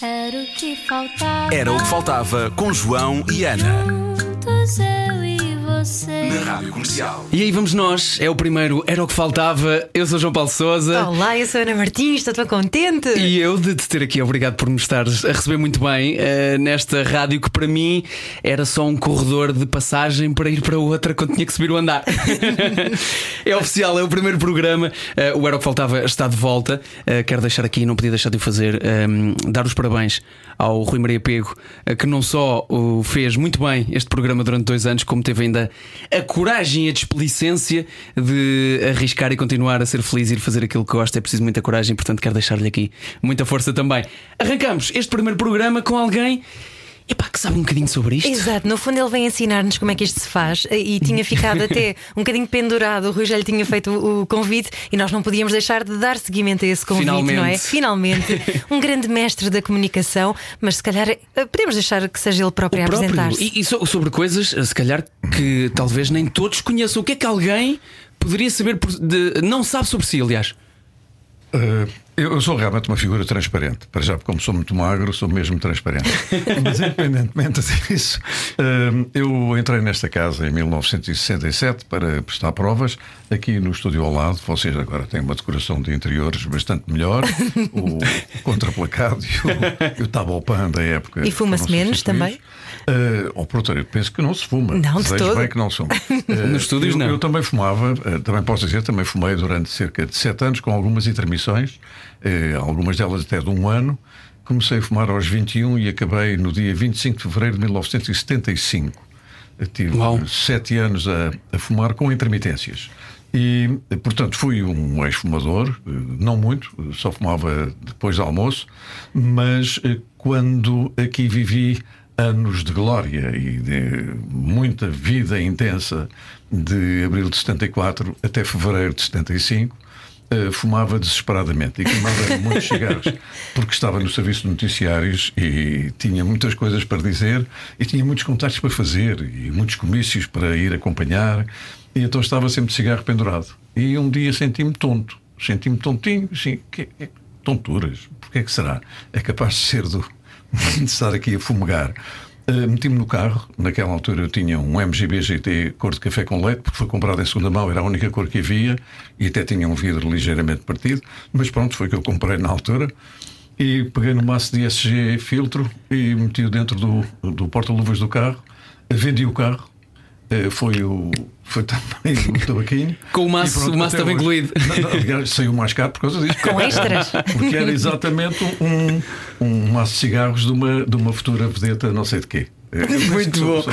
Era o que faltava. Era o que faltava com João e Ana. Juntos eu e você. Na Rádio Comercial. E aí vamos nós, é o primeiro Era o que faltava. Eu sou João Paulo Souza. Olá, eu sou a Ana Martins, estou tão contente. E eu de te ter aqui, obrigado por me estares a receber muito bem eh, nesta rádio que para mim era só um corredor de passagem para ir para outra quando tinha que subir o andar. é oficial, é o primeiro programa. Eh, o Era o que Faltava está de volta. Eh, quero deixar aqui, não podia deixar de o fazer, ehm, dar os parabéns ao Rui Maria Pego, eh, que não só o fez muito bem este programa durante dois anos, como teve ainda a coragem e a desplicência de arriscar e continuar a ser feliz e ir fazer aquilo que gosta. É preciso muita coragem, portanto, quero deixar-lhe aqui muita força também. Arrancamos este primeiro programa com alguém. Epá, que sabe um bocadinho sobre isto. Exato, no fundo ele vem ensinar-nos como é que isto se faz e tinha ficado até um bocadinho pendurado. O Rui já lhe tinha feito o, convite e nós não podíamos deixar de dar seguimento a esse convite, Finalmente. não é? Finalmente, um grande mestre da comunicação, mas se calhar eh, podemos deixar que seja ele próprio O a apresentar-se. E, e so- sobre coisas, se calhar, que talvez nem todos conheçam. O que é que alguém poderia saber, por- de- não sabe sobre si, aliás? Uh, eu, sou realmente uma figura transparente. Para já, como sou muito magro, sou mesmo transparente. Mas, independentemente disso, uh, eu entrei nesta casa em 1967 para prestar provas aqui no estúdio ao lado. Vocês agora têm uma decoração de interiores bastante melhor, o contraplacado e o, e o tabopan da época. E fuma-se menos substituídos. Uh, oh, pronto, eu penso que não se fuma. Não, de todo. bem que não se fume. Uh, Nos estúdios, eu, não. Eu também fumava, eh, também posso dizer, também fumei durante cerca de sete anos, com algumas intermissões, eh, algumas delas até de um ano. Comecei a fumar aos 21 e acabei no dia 25 de fevereiro de 1975. Eu tive Uau. sete anos a, a fumar com intermitências. E, portanto, fui um ex-fumador, não muito, só fumava depois do almoço, mas quando aqui vivi anos de glória e de muita vida intensa de abril de 74 até fevereiro de 75, eh, fumava desesperadamente e queimava muitos cigarros, porque estava no serviço de noticiários e tinha muitas coisas para dizer e tinha muitos contactos para fazer e muitos comícios para ir acompanhar, e então estava sempre de cigarro pendurado. E um dia senti-me tonto, senti-me tontinho, assim, que, que tonturas, porque é que será? É capaz de ser do, de estar aqui a fumegar. Uh, Meti-me no carro, naquela altura eu tinha um MGB GT cor de café com leite, porque foi comprado em segunda mão, era a única cor que havia e até tinha um vidro ligeiramente partido, mas pronto, foi o que eu comprei na altura. E peguei no maço de SG filtro e meti-o dentro do, do porta-luvas do carro, vendi o carro. Uh, Foi, o, foi também o tabaquinho. Com o maço- pronto, o maço estava incluído. Aliás, saiu mais caro por causa disto. Com extras. Porque era exatamente um, um maço de cigarros de uma, de uma futura vedeta, não sei de quê. Penso que Muito bom.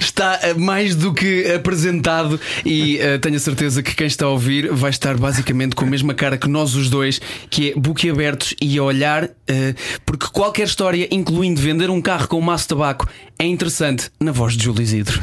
Está eh, mais do que apresentado e eh, tenho a certeza que quem está a ouvir vai estar basicamente com a mesma cara que nós os dois, que é boquiabertos e a olhar, eh, porque qualquer história, incluindo vender um carro com um maço de tabaco, é interessante na voz de Júlio Isidro.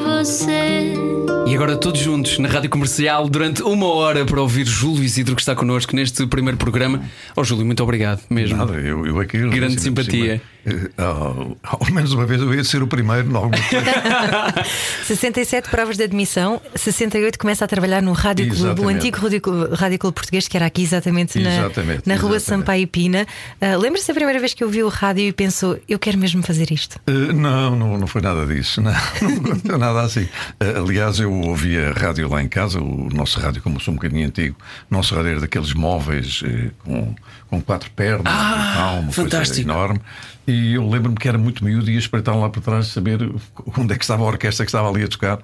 E agora todos juntos na rádio comercial durante uma hora para ouvir Júlio Isidro que está connosco neste primeiro programa. Oh, Júlio, muito obrigado mesmo. Nada, eu, eu aqui. Grande assim, por simpatia. eh, ao, ao menos uma vez eu ia ser o primeiro coisa. 67 provas de admissão, 68 começa a trabalhar no Rádio Clube, o Exatamente. antigo Rádio Clube, Rádio Clube Português, que era aqui exatamente na, Exatamente, na rua exatamente. Sampaio Pina. Ah, Lembra-se da primeira vez que ouviu o rádio e pensou, eu quero mesmo fazer isto? Eh, não, não, não foi nada disso. Não, não aconteceu nada assim. Eh, aliás, eu ouvia rádio lá em casa, o nosso rádio, como eu sou um bocadinho antigo, o nosso rádio era daqueles móveis eh, com, com quatro pernas, Ah, e tal, uma coisa fantástico. enorme. E eu lembro-me que era muito miúdo e ia espreitar lá para trás saber onde é que estava a orquestra que estava ali a tocar.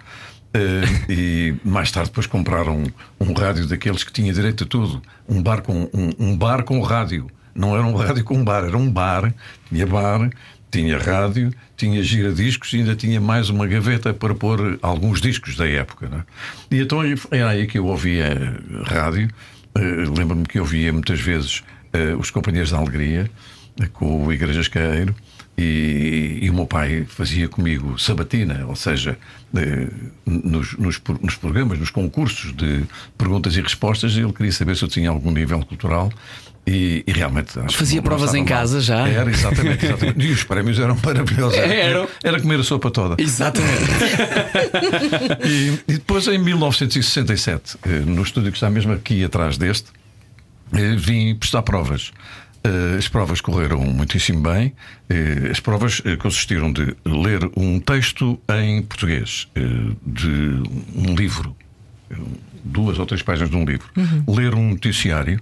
Eh, e mais tarde depois compraram um, um rádio daqueles que tinha direito a tudo. Um bar com um, um bar com rádio. Não era um rádio com um bar, era um bar, tinha bar, tinha rádio, tinha giradiscos e ainda tinha mais uma gaveta para pôr alguns discos da época. não é? E então era aí que eu ouvia rádio. Eh, Lembro-me que ouvia muitas vezes eh, os Companheiros da Alegria. com o Igrejas Caeiro. E, e, o meu pai fazia comigo sabatina, ou seja, nos, nos, nos, programas, nos concursos de perguntas e respostas, ele queria saber se eu tinha algum nível cultural. E, e realmente fazia provas em casa mal. já. Era, exatamente, exatamente. E os prémios eram maravilhosos. Era, era comer a sopa toda. Exatamente. e, e depois, em 1967, eh, no estúdio que está mesmo aqui atrás deste, eh, vim prestar provas. Eh, as provas correram muitíssimo bem. As provas consistiram de ler um texto em português, de um livro, duas ou três páginas de um livro, uhum. ler um noticiário,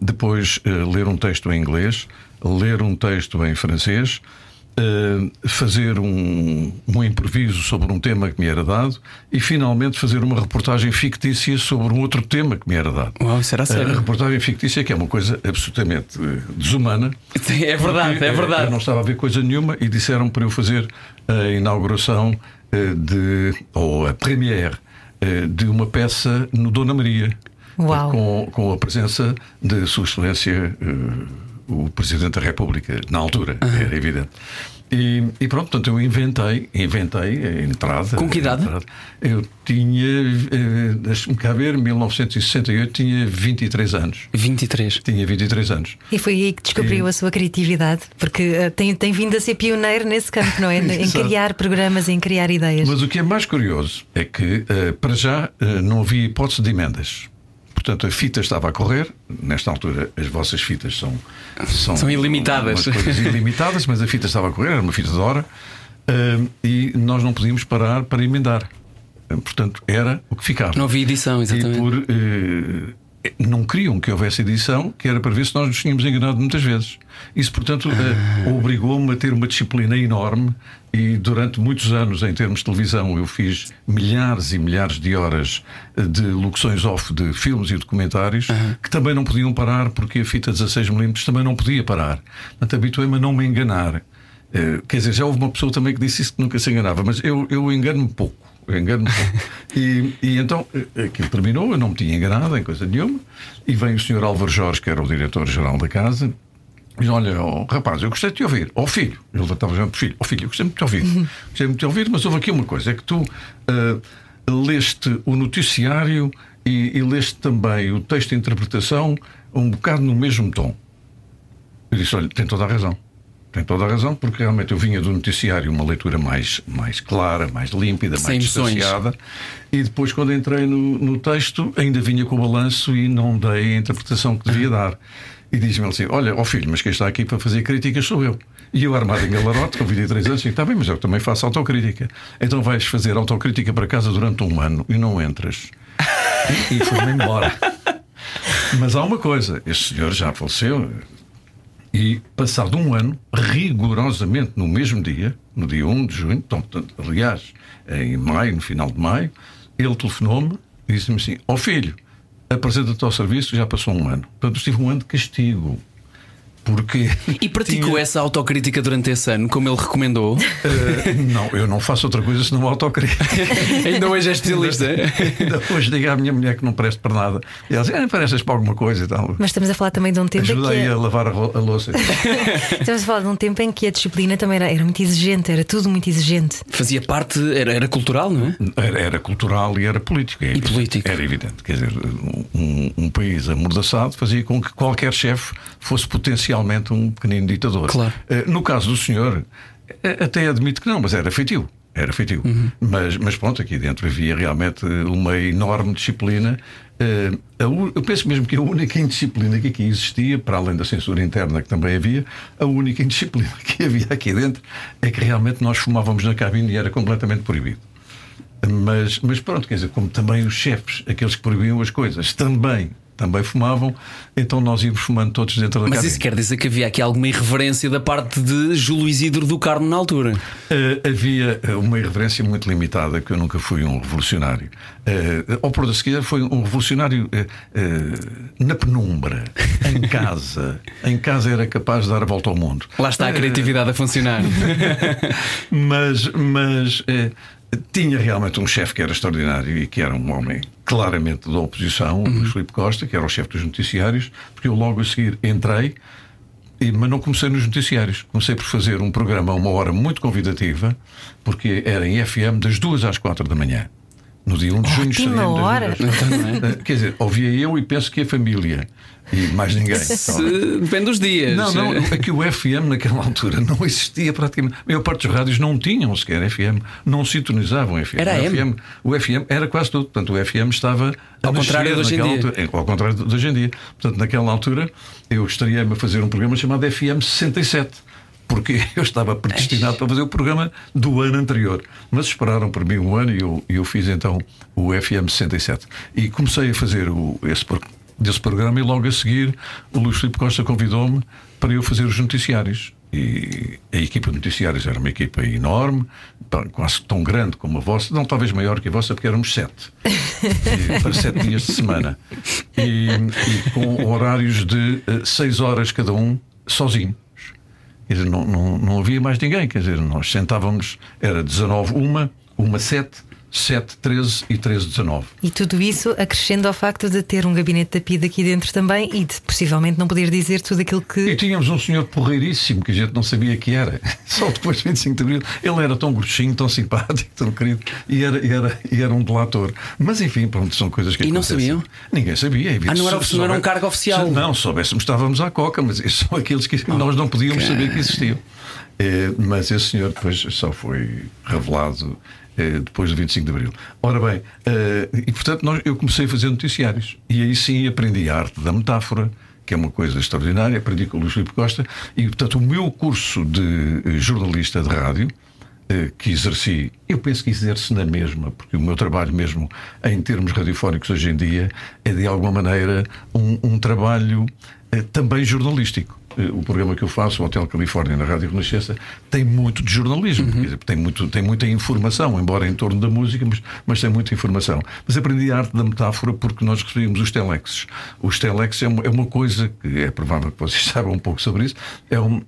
depois ler um texto em inglês, ler um texto em francês Uh, fazer um, um improviso sobre um tema que me era dado e finalmente fazer uma reportagem fictícia sobre um outro tema que me era dado. Uau, era sério. A reportagem fictícia que é uma coisa absolutamente uh, desumana. Sim, é verdade, é verdade. Eu não estava a ver coisa nenhuma e disseram para eu fazer a inauguração uh, de, ou a premiere de uma peça no Dona Maria. Com, com a presença de Sua Excelência o Presidente da República, na altura, uhum. era evidente. E, e, pronto, portanto, eu inventei, inventei a entrada. Com que idade? Eu tinha, eh, deixa-me cá ver, 1968 tinha 23 anos. 23. Tinha 23 anos. E foi aí que descobriu e... a sua criatividade, porque uh, tem, tem vindo a ser pioneiro nesse campo, não é? em criar programas, em criar ideias. Mas o que é mais curioso é que, uh, para já, não havia hipótese de emendas. Portanto, a fita estava a correr. Nesta altura, as vossas fitas são, são, são ilimitadas. coisas ilimitadas, mas a fita estava a correr, era uma fita de hora. Uh, e nós não podíamos parar para emendar. Uh, portanto, era o que ficava. Não havia edição, exatamente. E por, uh, não queriam que houvesse edição, que era para ver se nós nos tínhamos enganado muitas vezes. Isso, portanto, ah. obrigou-me a ter uma disciplina enorme e durante muitos anos, em termos de televisão, eu fiz milhares e milhares de horas de locuções off de filmes e documentários que também não podiam parar porque a fita 16mm também não podia parar. Portanto, habituei-me a não me enganar. Uh, quer dizer, já houve uma pessoa também que disse isso que nunca se enganava, mas eu, eu engano-me pouco. Pouco. e, e então eh, aquilo terminou, eu não me tinha enganado em coisa nenhuma. E vem o senhor Álvaro Jorge, que era o diretor-geral da casa, Diz: Olha, oh, rapaz, eu gostei de te ouvir. Ó oh, filho, ele estava dizendo: Filho, ó oh, filho, eu gostei de te ouvir. Uhum. Gostei de te ouvir, mas houve aqui uma coisa: é que tu uh, leste o noticiário e, e leste também o texto de interpretação um bocado no mesmo tom. Eu disse: Olha, tem toda a razão. Tem toda a razão, porque realmente eu vinha do noticiário uma leitura mais, mais clara, mais límpida, Sem mais distanciada. E depois, quando entrei no, no texto, ainda vinha com o balanço e não dei a interpretação que devia dar. E diz-me assim: Olha, ó oh filho, mas quem está aqui para fazer críticas sou eu. E eu, armado em galarote, com 23 anos, digo: Está bem, mas eu também faço autocrítica. Então vais fazer autocrítica para casa durante um ano e não entras. E, e fui-me embora. Mas há uma coisa: este senhor já faleceu. E passado um ano, rigorosamente no mesmo dia, no dia 1 de junho, então, aliás, em maio, no final de maio, ele telefonou-me e disse-me assim: Ó oh, filho, apresenta-te ao serviço, já passou um ano. Portanto, estive um ano de castigo. Porque e praticou tinha... essa autocrítica durante esse ano, como ele recomendou? Uh, não, eu não faço outra coisa senão autocrítica. ainda hoje é estilista. ainda hoje digo à minha mulher que não preste para nada. E ela diz: ah, pareces para alguma coisa e tal. Mas estamos a falar também de um tempo Ajuda em que. a lavar a, a louça. estamos a falar de um tempo em que a disciplina também era, era muito exigente, era tudo muito exigente. Fazia parte, era, era cultural, não é? Era, era cultural e era político. É e político. Era evidente. Quer dizer, um, um país amordaçado fazia com que qualquer chefe fosse potencialmente um pequenino ditador. Claro. Eh, no caso do senhor, eh, até admito que não, mas era feitio. Era feitio. Uhum. Mas, mas pronto, aqui dentro havia realmente uma enorme disciplina. Eh, eu penso mesmo que a única indisciplina que aqui existia, para além da censura interna que também havia, a única indisciplina que havia aqui dentro é que realmente nós fumávamos na cabine e era completamente proibido. Mas, mas pronto, quer dizer, como também os chefes, aqueles que proibiam as coisas, também também fumavam, então nós íamos fumando todos dentro da Mas cabine. isso quer dizer que havia aqui alguma irreverência da parte de Júlio Isidro do Carmo na altura? Uh, havia eh, uma irreverência muito limitada, que eu nunca fui um revolucionário. Uh, ao pôr da seguida, foi um revolucionário uh, na penumbra, em casa. em casa era capaz de dar a volta ao mundo. Lá está a criatividade a funcionar. mas mas tinha realmente um chefe que era extraordinário e que era um homem claramente da oposição, uhum. o Filipe Costa, que era o chefe dos noticiários, porque eu logo a seguir entrei e- mas não comecei nos noticiários. Comecei por fazer um programa a uma hora muito convidativa, porque era em FM das duas às quatro da manhã. No dia 1 de junho Ótima estaríamos das hora. Eh, Quer dizer, ouvia eu e penso que a família. E mais ninguém. Se- depende dos dias. Não, não, é que o FM naquela altura não existia praticamente. A maior parte dos rádios não tinham sequer FM, não sintonizavam FM. Era o. FM. O FM era quase tudo. Portanto, o FM estava. Ao contrário de hoje em dia. altura. É, Ao contrário de hoje em dia. Portanto, naquela altura, eu estaria-me a fazer um programa chamado FM 67. Porque eu estava predestinado para fazer o programa do ano anterior. Mas esperaram por mim um ano e eu, eu fiz então o FM 67. E comecei a fazer o, esse, desse programa e logo a seguir o Luís Filipe Costa convidou-me para eu fazer os noticiários. E a equipa de noticiários era uma equipa enorme, quase tão grande como a vossa, não talvez maior que a vossa, porque éramos sete. Para sete dias de semana. E, e com horários de eh, seis horas cada um, sozinhos. Quer dizer, não, não, não havia mais ninguém. Quer dizer, nós sentávamos, era 19, uma, uma 7, 7, 13 e 13, 19. E tudo isso acrescendo ao facto de ter um gabinete da PID aqui dentro também e de possivelmente não poder dizer tudo aquilo E que. tínhamos um senhor porreiríssimo que a gente não sabia que era. Só depois de 25 de Abril. Ele era tão gordinho, tão simpático, tão querido e era, e era, e era um delator. Mas enfim, pronto, são coisas que E não acontecem. sabiam? Ninguém sabia. é evidente. Ah, não era- não era um cargo oficial? se- Não, se soubéssemos, estávamos à coca, mas são aqueles que nós não podíamos saber que existiam. Eh, mas esse senhor depois só foi revelado depois do 25 de Abril. Ora bem, eh, e portanto nós, eu comecei a fazer noticiários e aí sim aprendi a arte da metáfora, que é uma coisa extraordinária, aprendi com o Luís Filipe Costa e portanto o meu curso de eh, jornalista de rádio eh, que exerci, eu penso que exerço na mesma, porque o meu trabalho mesmo em termos radiofónicos hoje em dia é de alguma maneira um, um trabalho eh, também jornalístico. Eh, O programa que eu faço, o Hotel Califórnia, na Rádio Renascença, tem muito de jornalismo, quer dizer, tem, muito, tem muita informação, embora em torno da música, mas, mas tem muita informação. Mas aprendi a arte da metáfora porque nós recebíamos os telexes. Os telexes é uma, é uma coisa que é provável que vocês saibam um pouco sobre isso, é um,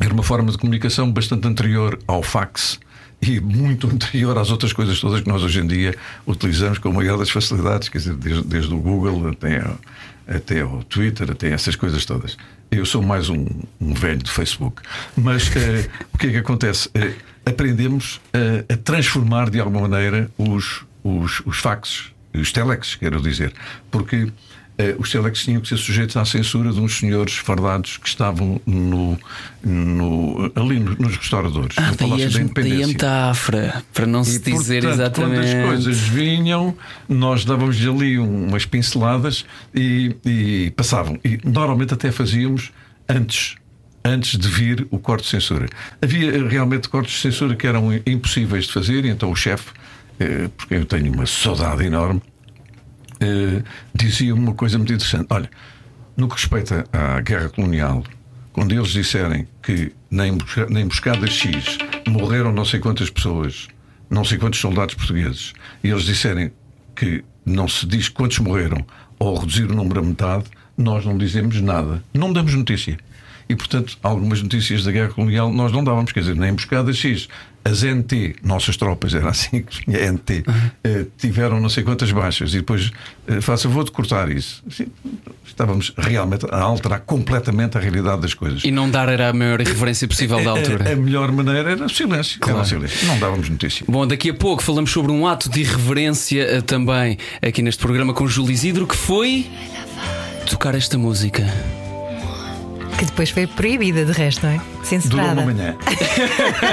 era uma forma de comunicação bastante anterior ao fax e muito anterior às outras coisas todas que nós hoje em dia utilizamos com a maior das facilidades, quer dizer, desde, desde o Google até, ao- até ao Twitter, até essas coisas todas. Eu sou mais um, um velho de Facebook. Mas eh, o que é que acontece? Eh, aprendemos a, a transformar de alguma maneira os, os, os faxes, os telexes, quero dizer, porque eh, os telex tinham que ser sujeitos à censura de uns senhores fardados que estavam no, no- ali no- nos restauradores, Ah, no daí, a, da daí a metáfora, para não se E, dizer portanto, exatamente. Quando as coisas vinham, nós dávamos ali um- umas pinceladas e, e passavam. E normalmente até fazíamos antes. Antes de vir o corte de censura. Havia eh, realmente cortes de censura que eram impossíveis de fazer, e então o chefe, eh, porque eu tenho uma saudade enorme, eh, dizia uma coisa muito interessante. Olha, no que respeita à guerra colonial, quando eles disserem que na embosca- na emboscada X morreram não sei quantas pessoas, não sei quantos soldados portugueses, e eles disserem que não se diz quantos morreram ou reduzir o número a metade, nós não dizemos nada. Não damos notícia. E, portanto, algumas notícias da guerra colonial nós não dávamos, quer dizer, na emboscada X, as NT, nossas tropas, era assim que tinha NT, eh, tiveram não sei quantas baixas e depois, eh, faça de cortar isso. Assim, estávamos realmente a alterar completamente a realidade das coisas. E não dar era a maior irreverência possível da A- altura. A, a melhor maneira era o silêncio. Era o Claro. silêncio. Não dávamos notícia. Bom, daqui a pouco falamos sobre um ato de irreverência eh, também aqui neste programa com Júlio Isidro, que foi tocar esta música. Que depois foi proibida, de resto, não é? Durou Censurada. uma manhã.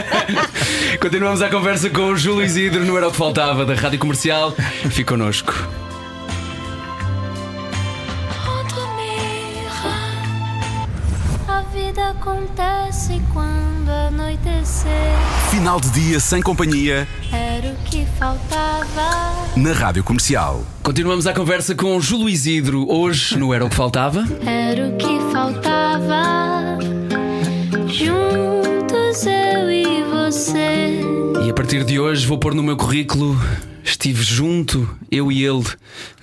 Continuamos a conversa com o Júlio Isidro no Era o que Faltava da Rádio Comercial. Fique connosco. Acontece quando anoitecer. Final de dia sem companhia Era o que faltava. na Rádio Comercial. Continuamos a conversa com o Júlio Isidro, hoje no Era o que Faltava. Era o que faltava. Juntos eu e você. E a partir de hoje vou pôr no meu currículo. Estive junto, eu e ele,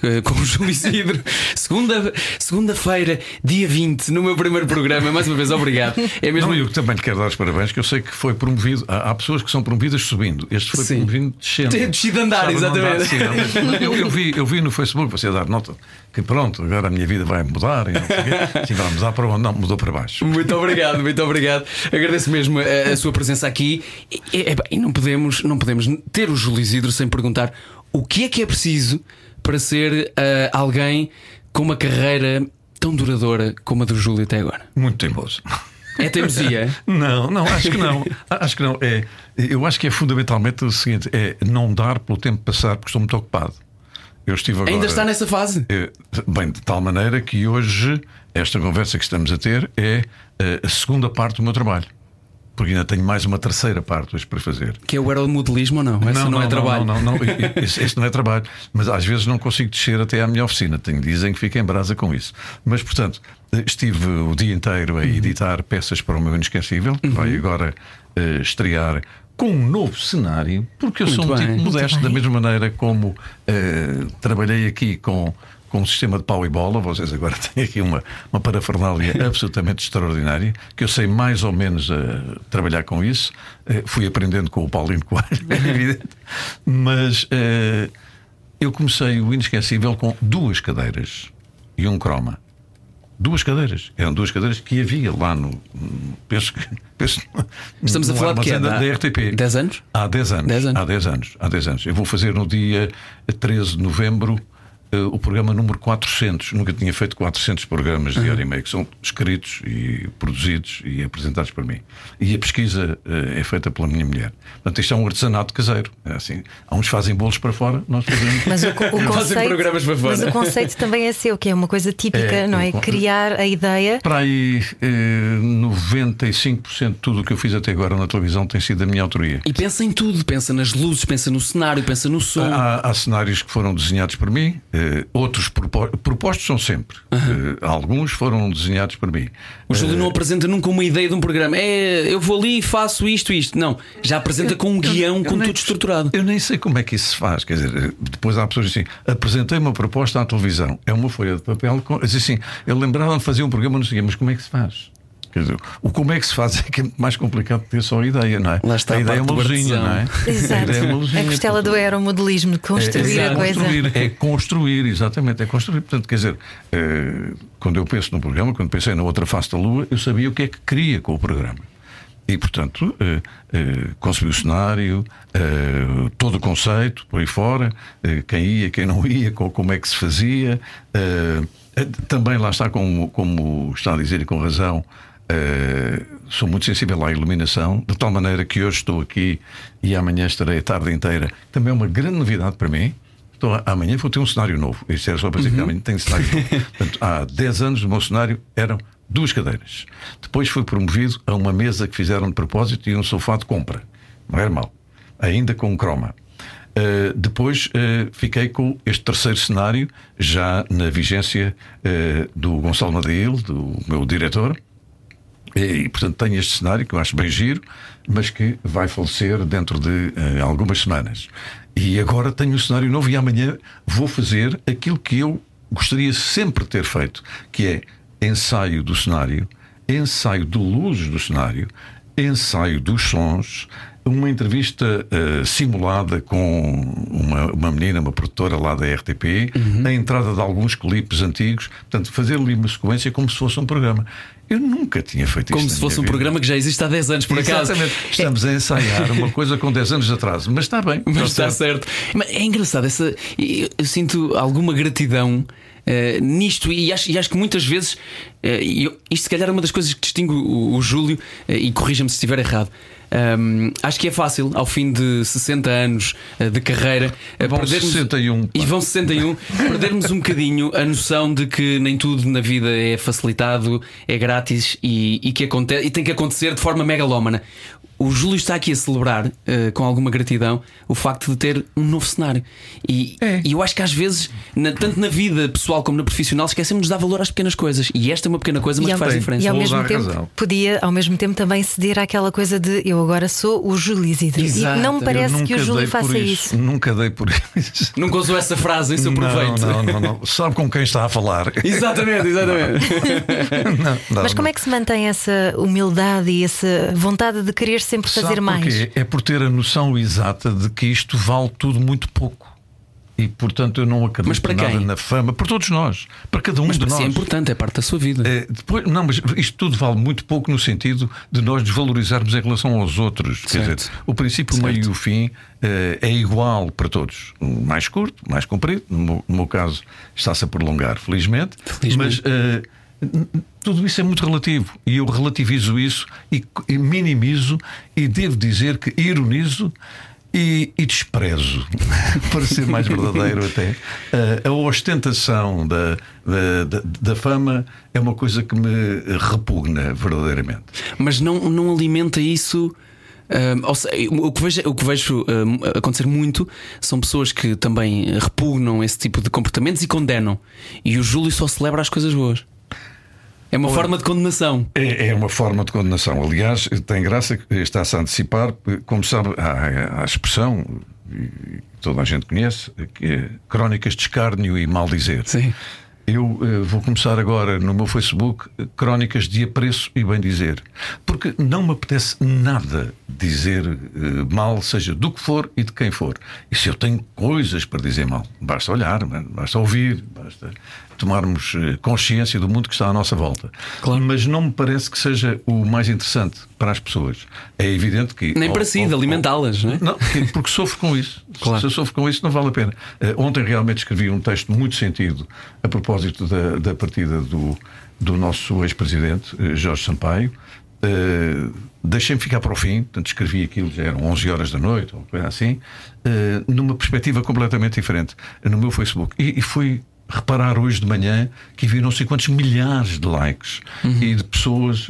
eh, com o Júlio Isidro, segunda- segunda-feira, dia 20, no meu primeiro programa. Mais uma vez, obrigado. É mesmo. Não, eu também lhe quero dar os parabéns, que eu sei que foi promovido. Há, há pessoas que são promovidas subindo. Este foi Sim. promovido descendo. Tem descido de andar, exatamente. sim, não, mas eu, eu vi, eu vi no Facebook você dar nota que pronto, agora a minha vida vai mudar e não sei. Sim, vai mudar para onde? Não, mudou para baixo. Muito obrigado, muito obrigado. Agradeço mesmo a, a sua presença aqui. E, e- e não, podemos, não podemos ter o Júlio Isidro sem perguntar o que é que é preciso para ser ah, alguém com uma carreira tão duradoura como a do Júlio até agora. Muito teimoso. É teimosia? Não, não, acho que não. Acho que não. É, eu acho que é fundamentalmente o seguinte: é não dar pelo tempo passar porque estou muito ocupado. Eu estive agora. Ainda está nessa fase? É, Bem, de tal maneira que hoje esta conversa que estamos a ter é eh, a segunda parte do meu trabalho. Porque ainda tenho mais uma terceira parte hoje para fazer. Que é o aeromodelismo ou não? Essa não, é trabalho. Não, não, não. Esse, esse não é trabalho. Mas às vezes não consigo descer até à minha oficina. Tenho, dizem que fica em brasa com isso. Mas, portanto, estive o dia inteiro Uhum. a editar peças para o meu inesquecível, que vai agora eh, estrear com um novo cenário, porque eu sou Muito um bem. tipo modesto, da mesma maneira como eh, trabalhei aqui com. Com um sistema de pau e bola, vocês agora têm aqui uma, uma parafernália absolutamente extraordinária, que eu sei mais ou menos eh, trabalhar com isso. Eh, fui aprendendo com o Paulinho Coelho, é evidente. Mas eh, eu comecei o inesquecível com duas cadeiras e um croma. Duas cadeiras. Eram duas cadeiras que havia lá no. Penso que. Penso, Estamos a falar de armazém da, RTP. 10 anos? Há 10 anos. 10 anos. Há 10 anos. Há 10 anos. Eu vou fazer no dia 13 de novembro eh, o programa número 400. Nunca tinha feito 400 programas de hora e meia, que são escritos e produzidos e apresentados por mim. E a pesquisa eh, é feita pela minha mulher. Portanto, isto é um artesanato caseiro. É assim, há uns que fazem bolos para fora, nós fazemos. Mas o, o Fazem conceito, programas para fora. mas o conceito também é seu, que é uma coisa típica, É, não é? con- Criar a ideia. Para aí, eh, 95% de tudo o que eu fiz até agora na televisão tem sido da minha autoria. E pensa em tudo, pensa nas luzes, pensa no cenário, pensa no som. Há, há cenários que foram desenhados por mim, eh, outros propo- propostos são sempre. Eh, alguns foram desenhados por mim. O Júlio não apresenta nunca uma ideia de um programa. É, eu vou ali e faço isto, isto. Não, já apresenta com um guião, Eu com nem- tudo estruturado. Eu nem sei como é que isso se faz. Quer dizer, depois há pessoas assim: apresentei uma proposta à televisão, é uma folha de papel. Com, assim, eu lembrava de fazer um programa, não sei mas como é que se faz? Quer dizer, o como é que se faz é que é muito mais complicado de ter só a ideia, não é? Lá está a a ideia é uma luzinha, não é? A Exato. ideia é uma luzinha, A costela do aeromodelismo, de construir é, a coisa. Construir, é construir, exatamente, é construir. Portanto, quer dizer, eh, quando eu penso no programa, quando pensei na outra face da Lua, eu sabia o que é que queria com o programa. E, portanto, eh, eh, concebi o cenário, eh, todo o conceito, por aí fora, eh, quem ia, quem não ia, co- como é que se fazia. eh, eh, também lá está, como, como está a dizer e com razão, eh, sou muito sensível à iluminação, de tal maneira que hoje estou aqui e amanhã estarei a tarde inteira. Também é uma grande novidade para mim. Então, amanhã vou ter um cenário novo. Isto era só para dizer que amanhã tenho cenário novo. Portanto, há 10 anos o meu cenário eram duas cadeiras. Depois fui promovido a uma mesa que fizeram de propósito e um sofá de compra. Não era mal. Ainda com um croma. Uh, depois uh, fiquei com este terceiro cenário, já na vigência uh, do Gonçalo Madeil, do meu diretor, e, portanto, tenho este cenário que eu acho bem giro, mas que vai falecer dentro de eh, algumas semanas. E agora tenho um cenário novo e amanhã vou fazer aquilo que eu gostaria sempre de ter feito, que é ensaio do cenário, ensaio de luzes do cenário, ensaio dos sons, uma entrevista eh, simulada com uma, uma menina, uma produtora lá da RTP, a entrada de alguns clipes antigos, portanto, fazer ali uma sequência como se fosse um programa. Eu nunca tinha feito Como isto. se na fosse um vida. programa que já existe há 10 anos, por acaso. Exatamente. Estamos a ensaiar uma coisa com 10 anos de atraso, mas está bem. Mas está certo. Mas É engraçado, essa, eu eu sinto alguma gratidão eh, nisto e acho, e acho que muitas vezes, e eu- isto se calhar é uma das coisas que distingue o, o Júlio, eh, e corrija-me se estiver errado. Ahm, acho que é fácil, ao fim de 60 anos eh, de carreira, eh, Vão 61, pá. E vão 61, perdermos um bocadinho a noção de que nem tudo na vida é facilitado, é grátis e, e que acontece, e tem que acontecer de forma megalómana. O Júlio está aqui a celebrar eh, com alguma gratidão o facto de ter um novo cenário. E, É. e eu acho que às vezes, na- tanto na vida pessoal como na profissional, esquecemos de dar valor às pequenas coisas. E esta é uma pequena coisa, mas que ao- faz diferença. E ao mesmo tempo razão. podia ao mesmo tempo também ceder àquela coisa de eu agora sou o Júlio Isidro. E não me parece que o Júlio faça isso. isso. Nunca dei por isso. Nunca usou essa frase em seu proveito. Não, não, não, não. Sabe com quem está a falar. Exatamente, exatamente. Não, não, Mas como é que se mantém essa humildade e essa vontade de querer sempre fazer Sabe mais? porquê? É por ter a noção exata de que isto vale tudo muito pouco. E portanto eu não acredito Mas para nada quem? na fama, para todos nós, para cada um Mas de para si nós. é importante, é parte da sua vida. É, depois, não, mas isto tudo vale muito pouco no sentido de nós desvalorizarmos em relação aos outros. Quer Certo. dizer, o princípio, o meio e o fim eh, é igual para todos. Mais curto, mais comprido. No meu, no meu caso, está-se a prolongar, felizmente. Felizmente. Mas eh, tudo isso é muito relativo. E eu relativizo isso e, e minimizo e devo dizer que ironizo. E, e desprezo, para ser mais verdadeiro até, eh, a ostentação da, da, da, fama é uma coisa que me repugna verdadeiramente. Mas não, não alimenta isso. hum, ou seja, o que vejo, o que vejo hum, acontecer muito são pessoas que também repugnam esse tipo de comportamentos e condenam. E o Júlio só celebra as coisas boas. É uma forma de condenação. É, é uma forma de condenação. Aliás, tem graça que está-se a antecipar, como sabe, há, há a expressão, e toda a gente conhece, que é crónicas de escárnio e mal dizer. Sim. Eu eh, vou começar agora no meu Facebook crónicas de apreço e bem dizer, porque não me apetece nada dizer eh, mal, seja do que for e de quem for. E se eu tenho coisas para dizer mal, basta olhar, basta ouvir, basta tomarmos eh, consciência do mundo que está à nossa volta. Claro. Mas não me parece que seja o mais interessante para as pessoas. É evidente que. Nem para si, de alimentá-las, não é? Não, porque- sofro com isso. Claro. Se eu sofro com isso, não vale a pena. Eh, ontem realmente escrevi um texto muito sentido a propósito da, da partida do, do nosso ex-presidente, eh, Jorge Sampaio. Eh, Deixei-me ficar para o fim, portanto escrevi aquilo, já eram 11 horas da noite, ou coisa assim, eh, numa perspectiva completamente diferente, no meu Facebook. E, e fui reparar hoje de manhã que vi não sei quantos milhares de likes e de pessoas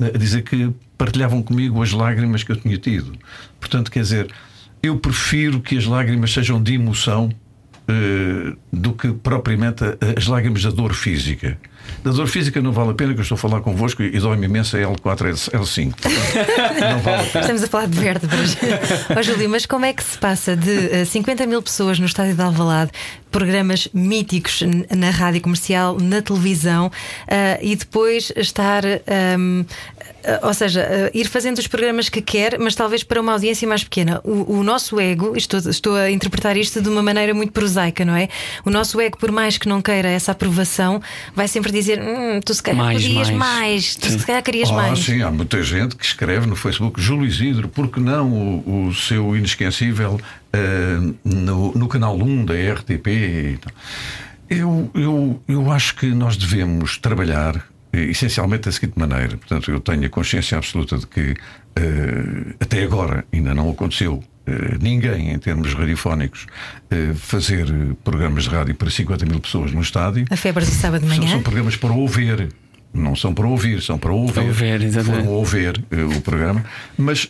eh, a dizer que partilhavam comigo as lágrimas que eu tinha tido. Portanto, quer dizer, eu prefiro que as lágrimas sejam de emoção eh, do que propriamente a- as lágrimas da dor física. Da dor física não vale a pena que eu estou a falar convosco e dói-me imenso a L4, L5. Portanto, não vale a pena. Estamos a falar de vértebras. Ó Júlio, mas como é que se passa de eh, 50 mil pessoas no estádio de Alvalade, programas míticos na rádio comercial, na televisão, ah, e depois estar. ahm, ah, ou seja, ir fazendo os programas que quer, mas talvez para uma audiência mais pequena. O, o nosso ego, estou, estou a interpretar isto de uma maneira muito prosaica, não é? O nosso ego, por mais que não queira essa aprovação, vai sempre dizer: hum, tu se calhar Mais, podias mais." mais, tu se calhar querias Ah, mais. sim, há muita gente que escreve no Facebook Júlio Isidro, porque não o, o seu inesquecível eh, no, no canal 1 da RTP? e tal. Eu, eu, eu acho que nós devemos trabalhar eh, essencialmente da seguinte maneira. Portanto, eu tenho a consciência absoluta de que eh, até agora ainda não aconteceu. Eh, Ninguém, em termos radiofónicos, eh, fazer programas de rádio para 50 mil pessoas no estádio. A febre do sábado de São, manhã. são programas para ouvir. Não são para ouvir, são para ouvir. Para ouvir, exatamente. Foram ouvir eh, o programa. Mas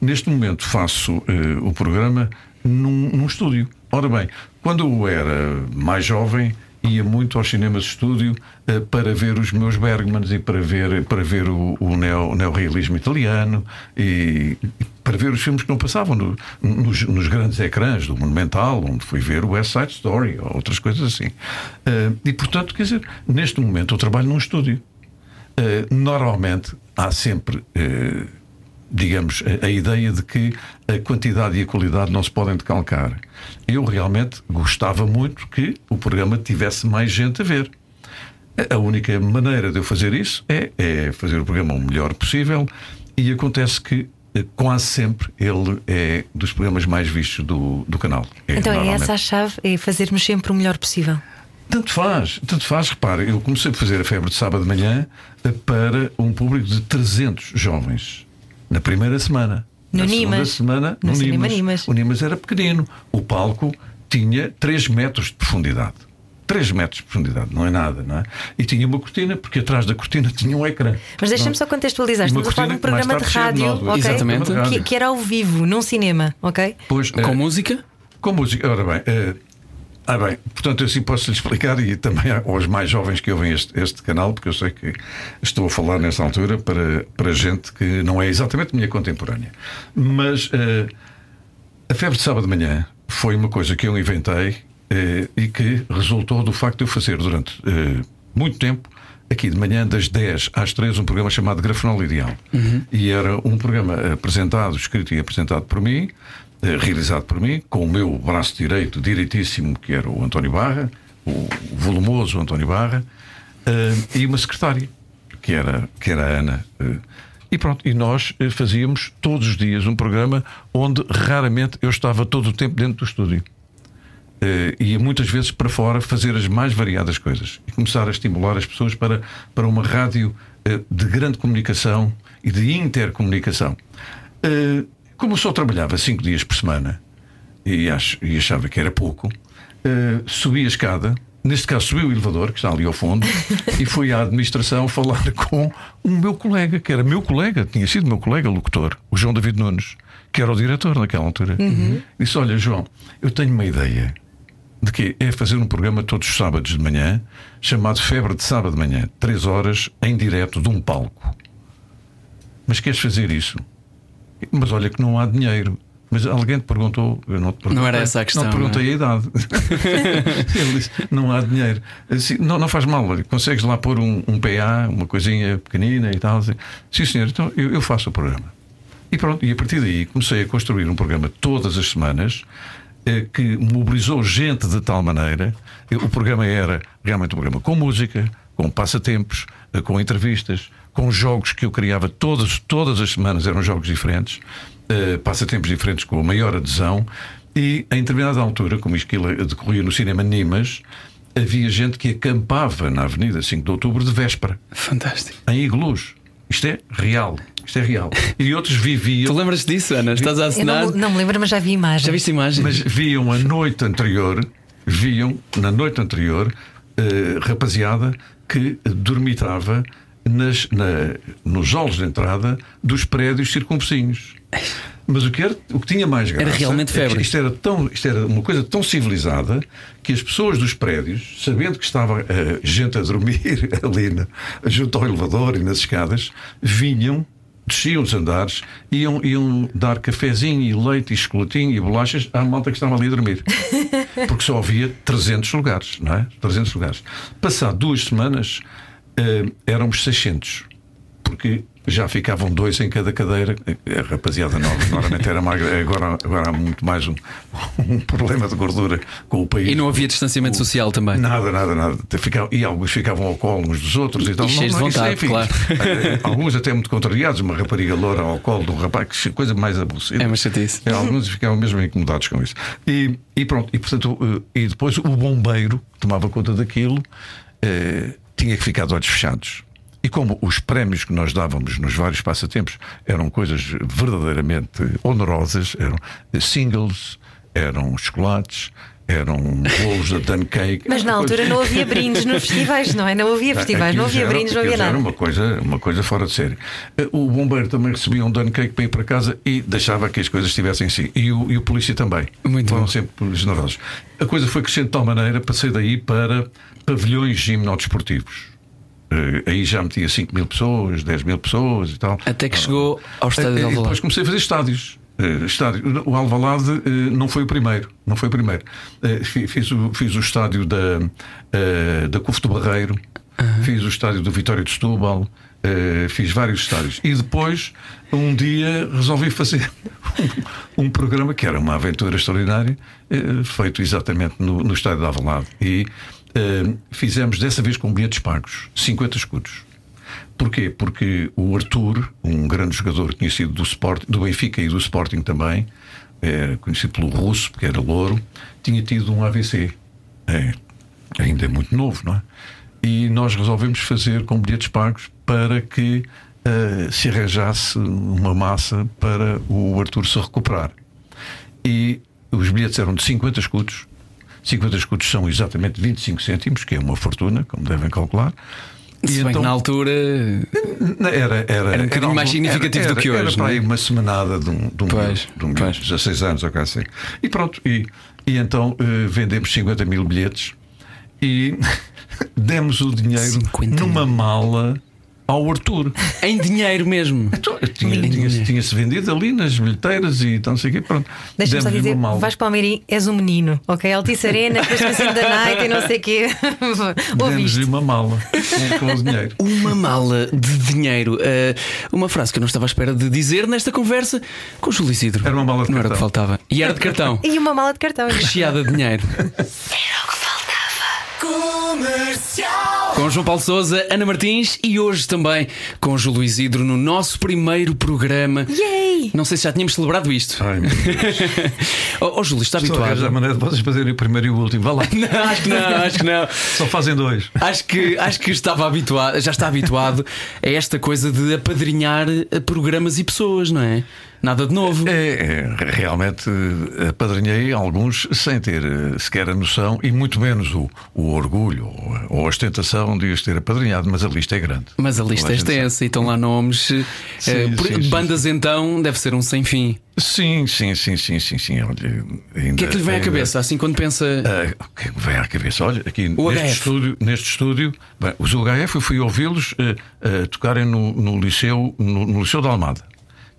neste momento faço o programa num, num estúdio. Ora bem, quando eu era mais jovem, ia muito aos cinemas de estúdio eh, para ver os meus Bergmans e para ver, para ver o, o neo, neorrealismo italiano e, para ver os filmes que não passavam no- nos, nos grandes ecrãs do Monumental, onde fui ver o West Side Story ou outras coisas assim. Eh, e portanto, quer dizer, neste momento eu trabalho num estúdio. Eh, normalmente há sempre, digamos, a, a ideia de que a quantidade e a qualidade não se podem decalcar. Eu realmente gostava muito que o programa tivesse mais gente a ver. A- única maneira de eu fazer isso é, é fazer o programa o melhor possível e acontece que eh, quase sempre ele é dos programas mais vistos do, do canal. É, Então é essa a chave, é fazermos sempre o melhor possível. Tanto faz, tanto faz. Repare, eu comecei a fazer a febre de sábado de manhã eh, para um público de 300 jovens na primeira semana. No na segunda Nimas. semana, No no, cinema Nimas. Nimas. O Nimas era pequenino. O palco tinha 3 metros de profundidade. 3 metros de profundidade, não é nada, não é? E tinha uma cortina, porque atrás da cortina tinha um ecrã. Mas deixa-me só contextualizar. Estamos a falar de um programa de rádio, okay? Exatamente. Que, que, era ao vivo, num cinema, ok? Pois, Com é, música? Com música, ora bem. Ah, bem, portanto, eu assim posso lhe explicar e também aos mais jovens que ouvem este, este, canal, porque eu sei que estou a falar nessa altura para, para gente que não é exatamente minha contemporânea. Mas uh, a febre de sábado de manhã foi uma coisa que eu inventei uh, e que resultou do facto de eu fazer durante uh, muito tempo aqui de manhã, das 10 às 3, um programa chamado Grafonol Ideal. Uhum. E era um programa apresentado, escrito e apresentado por mim, realizado por mim, com o meu braço direito direitíssimo, que era o António Barra, o volumoso António Barra, eh, e uma secretária, que era, que era a Ana. Eh, e pronto, e nós fazíamos todos os dias um programa onde raramente eu estava todo o tempo dentro do estúdio. ia muitas vezes para fora fazer as mais variadas coisas e começar a estimular as pessoas para, para uma rádio de grande comunicação e de intercomunicação. Como eu só trabalhava cinco dias por semana e, ach, e achava que era pouco, uh, subi a escada. Neste caso, subi o elevador, que está ali ao fundo, e fui à administração falar com um meu colega, que era meu colega, tinha sido meu colega locutor, o João David Nunes, que era o diretor naquela altura. Uhum. Disse: Olha, João, eu tenho uma ideia de que é fazer um programa todos os sábados de manhã, chamado Febre de Sábado de Manhã, três horas em direto de um palco. Mas queres fazer isso? Mas olha que não há dinheiro. Mas alguém te perguntou, eu não te perguntei, Não era essa a questão. Não te perguntei não é? a idade. Ele disse: não há dinheiro. Disse, não, não faz mal, consegues lá pôr um, um, PA, uma coisinha pequenina e tal. Disse, Sim, senhor, então eu, eu, faço o programa. E pronto, e a partir daí comecei a construir um programa todas as semanas eh, que mobilizou gente de tal maneira. O programa era realmente um programa com música, com passatempos, eh, com entrevistas, com jogos que eu criava todas, todas as semanas, eram jogos diferentes, uh, passatempos diferentes com a maior adesão, e em determinada altura, como isto decorria no cinema Nimas, havia gente que acampava na Avenida 5 de Outubro de véspera. Fantástico. Em iglus. Isto é real. Isto é real. E outros viviam. Tu lembras disso, Ana? Estás a assinar? Não, não, me lembro, mas já vi imagens. Já viste imagens? Mas viam a noite anterior, viam na noite anterior, uh, rapaziada que dormitava nas, na, nos halls de entrada dos prédios circunvizinhos. Mas o que, era, o que tinha mais graça era realmente febre. É isto, era tão, isto era uma coisa tão civilizada que as pessoas dos prédios, sabendo que estava uh, gente a dormir ali na, junto ao elevador e nas escadas, vinham, desciam os andares, iam, iam dar cafezinho e leite e chocolatinho e bolachas à malta que estava ali a dormir. Porque só havia 300 lugares, não é? 300 lugares. Passado duas semanas uh, éramos 600, porque já ficavam dois em cada cadeira. A rapaziada nova, normalmente era magra, agora, agora há muito mais um, um, problema de gordura com o país. E não havia distanciamento o, social também? Nada, nada, nada. e alguns ficavam ao colo uns dos outros e tal. E cheios de vontade, enfim, claro. Eh, alguns até muito contrariados, uma rapariga loura ao colo de um rapaz, que coisa mais aborrecida. É uma chatice. É, alguns ficavam mesmo incomodados com isso. E, e pronto, e portanto, eh, e depois o bombeiro tomava conta daquilo. Tinha que ficar de olhos fechados. E como os prémios que nós dávamos nos vários passatempos eram coisas verdadeiramente onerosas, eram singles, eram chocolates, eram bolos da Dan Cake. Mas na altura não havia brindes nos festivais, não é? Não havia festivais, não havia brindes, não havia nada. Era uma coisa, uma coisa fora de série. Eh, o bombeiro também recebia um Dan Cake para ir para casa e deixava que as coisas estivessem assim. E o, e o polícia também. Muito Foram bom. sempre generosos. A coisa foi crescendo de tal maneira, passei daí para pavilhões gimnodesportivos. Uh, aí já metia 5 mil pessoas, 10 mil pessoas e tal. Até que chegou ao estádio uh, de Alvalade. Depois comecei a fazer estádios. Uh, estádio. O Alvalade uh, não foi o primeiro. Não foi o primeiro. fiz, o, fiz o estádio da, da Cufo do Barreiro, -huh. fiz o estádio do Vitória de Setúbal. fiz vários estádios e depois um dia resolvi fazer um, um programa que era uma aventura extraordinária feito exatamente no, no estádio de Alvalade e Uh, fizemos dessa vez com bilhetes pagos, 50 escudos. Porquê? Porque o Arthur, um grande jogador conhecido do, Sport, do Benfica e do Sporting também, é, conhecido pelo russo, porque era louro, tinha tido um AVC. É, ainda é muito novo, não é? E nós resolvemos fazer com bilhetes pagos para que uh, se arranjasse uma massa para o Arthur se recuperar. E os bilhetes eram de 50 escudos 50 escudos são exatamente 25 cêntimos, que é uma fortuna, como devem calcular. Se bem que na altura. Era, era, Era um bocadinho mais significativo era, do que era, hoje, Era para é? aí uma semanada de um, de um, Pois, de um pois. 16 anos ou assim. E pronto, e, e então eh, vendemos 50 mil bilhetes e demos o dinheiro 50 numa mala ao Arthur. Em dinheiro mesmo. Então, tinha- tinha- Tinha-se vendido ali nas bilheteiras e então não sei o quê. Pronto. Deixa-me só dizer, uma mala. vais para o Mirim, és um menino, ok? Altice Arena, Christmas in the Night e não sei o quê. Demos-lhe uma mala com, o dinheiro. Uma mala de dinheiro. Eh, uma frase que eu não estava à espera de dizer nesta conversa com o Júlio Isidro. Era uma mala de Não era o que cartão. faltava. E era de cartão. E uma mala de cartão. Recheada de dinheiro. Com João Paulo Souza, Ana Martins e hoje também com Júlio Isidro no nosso primeiro programa. Yay! Não sei se já tínhamos celebrado isto. Ai, meu Deus. Ó oh, Júlio, está Estou a maneira de vocês fazerem o primeiro e o último. Vá lá. Não, acho que não, acho que não. Só fazem dois. Acho que, acho que estava habituado, já está habituado a esta coisa de apadrinhar eh, programas e pessoas, não é? Nada de novo. É, é, realmente eh, apadrinhei alguns sem ter eh, sequer a noção e muito menos o, o orgulho ou a- ostentação de os ter apadrinhado, mas a lista é grande. Mas a lista Toda é extensa e estão lá nomes. eh, Sim, eh, por- sim, sim, bandas então deve ser um sem fim. Sim, sim, sim, sim, sim, sim. Olha, ainda, O que é que lhe vem à ainda- cabeça assim quando pensa. Ah, o que é que vem à cabeça? Olha, aqui neste estúdio, neste estúdio bem, os UHF eu fui ouvi-los eh, eh, tocarem no, no liceu, no, no liceu da Almada.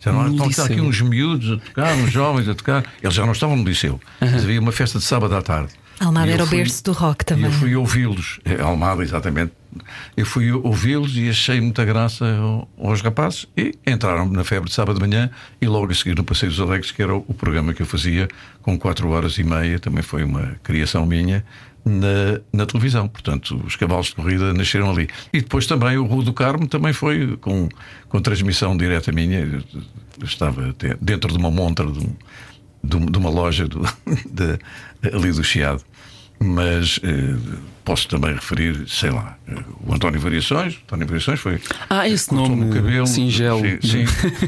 Já não estão liceu. aqui uns miúdos a tocar, uns jovens a tocar. Eles já não estavam no liceu, mas havia uma festa de sábado à tarde. Almada era o berço do rock E também. eu fui ouvi-los, eh, Almada, exatamente. Eu fui ouvi-los e achei muita graça ao- aos rapazes e entraram na febre de sábado de manhã e logo a seguir no Passeio dos Alegres, que era o, o programa que eu fazia com 4 horas e meia, também foi uma criação minha. Na, na televisão, portanto, os cavalos de corrida nasceram ali. E depois também o Rua do Carmo também foi com, com transmissão direta minha. Eu, estava até dentro de uma montra de, de um- de uma loja do, de- ali do Chiado. Mas eh, posso também referir, sei lá, eh, o António Variações. António Variações foi. Ah, esse nome o cabelo. singelo. Sim. sim.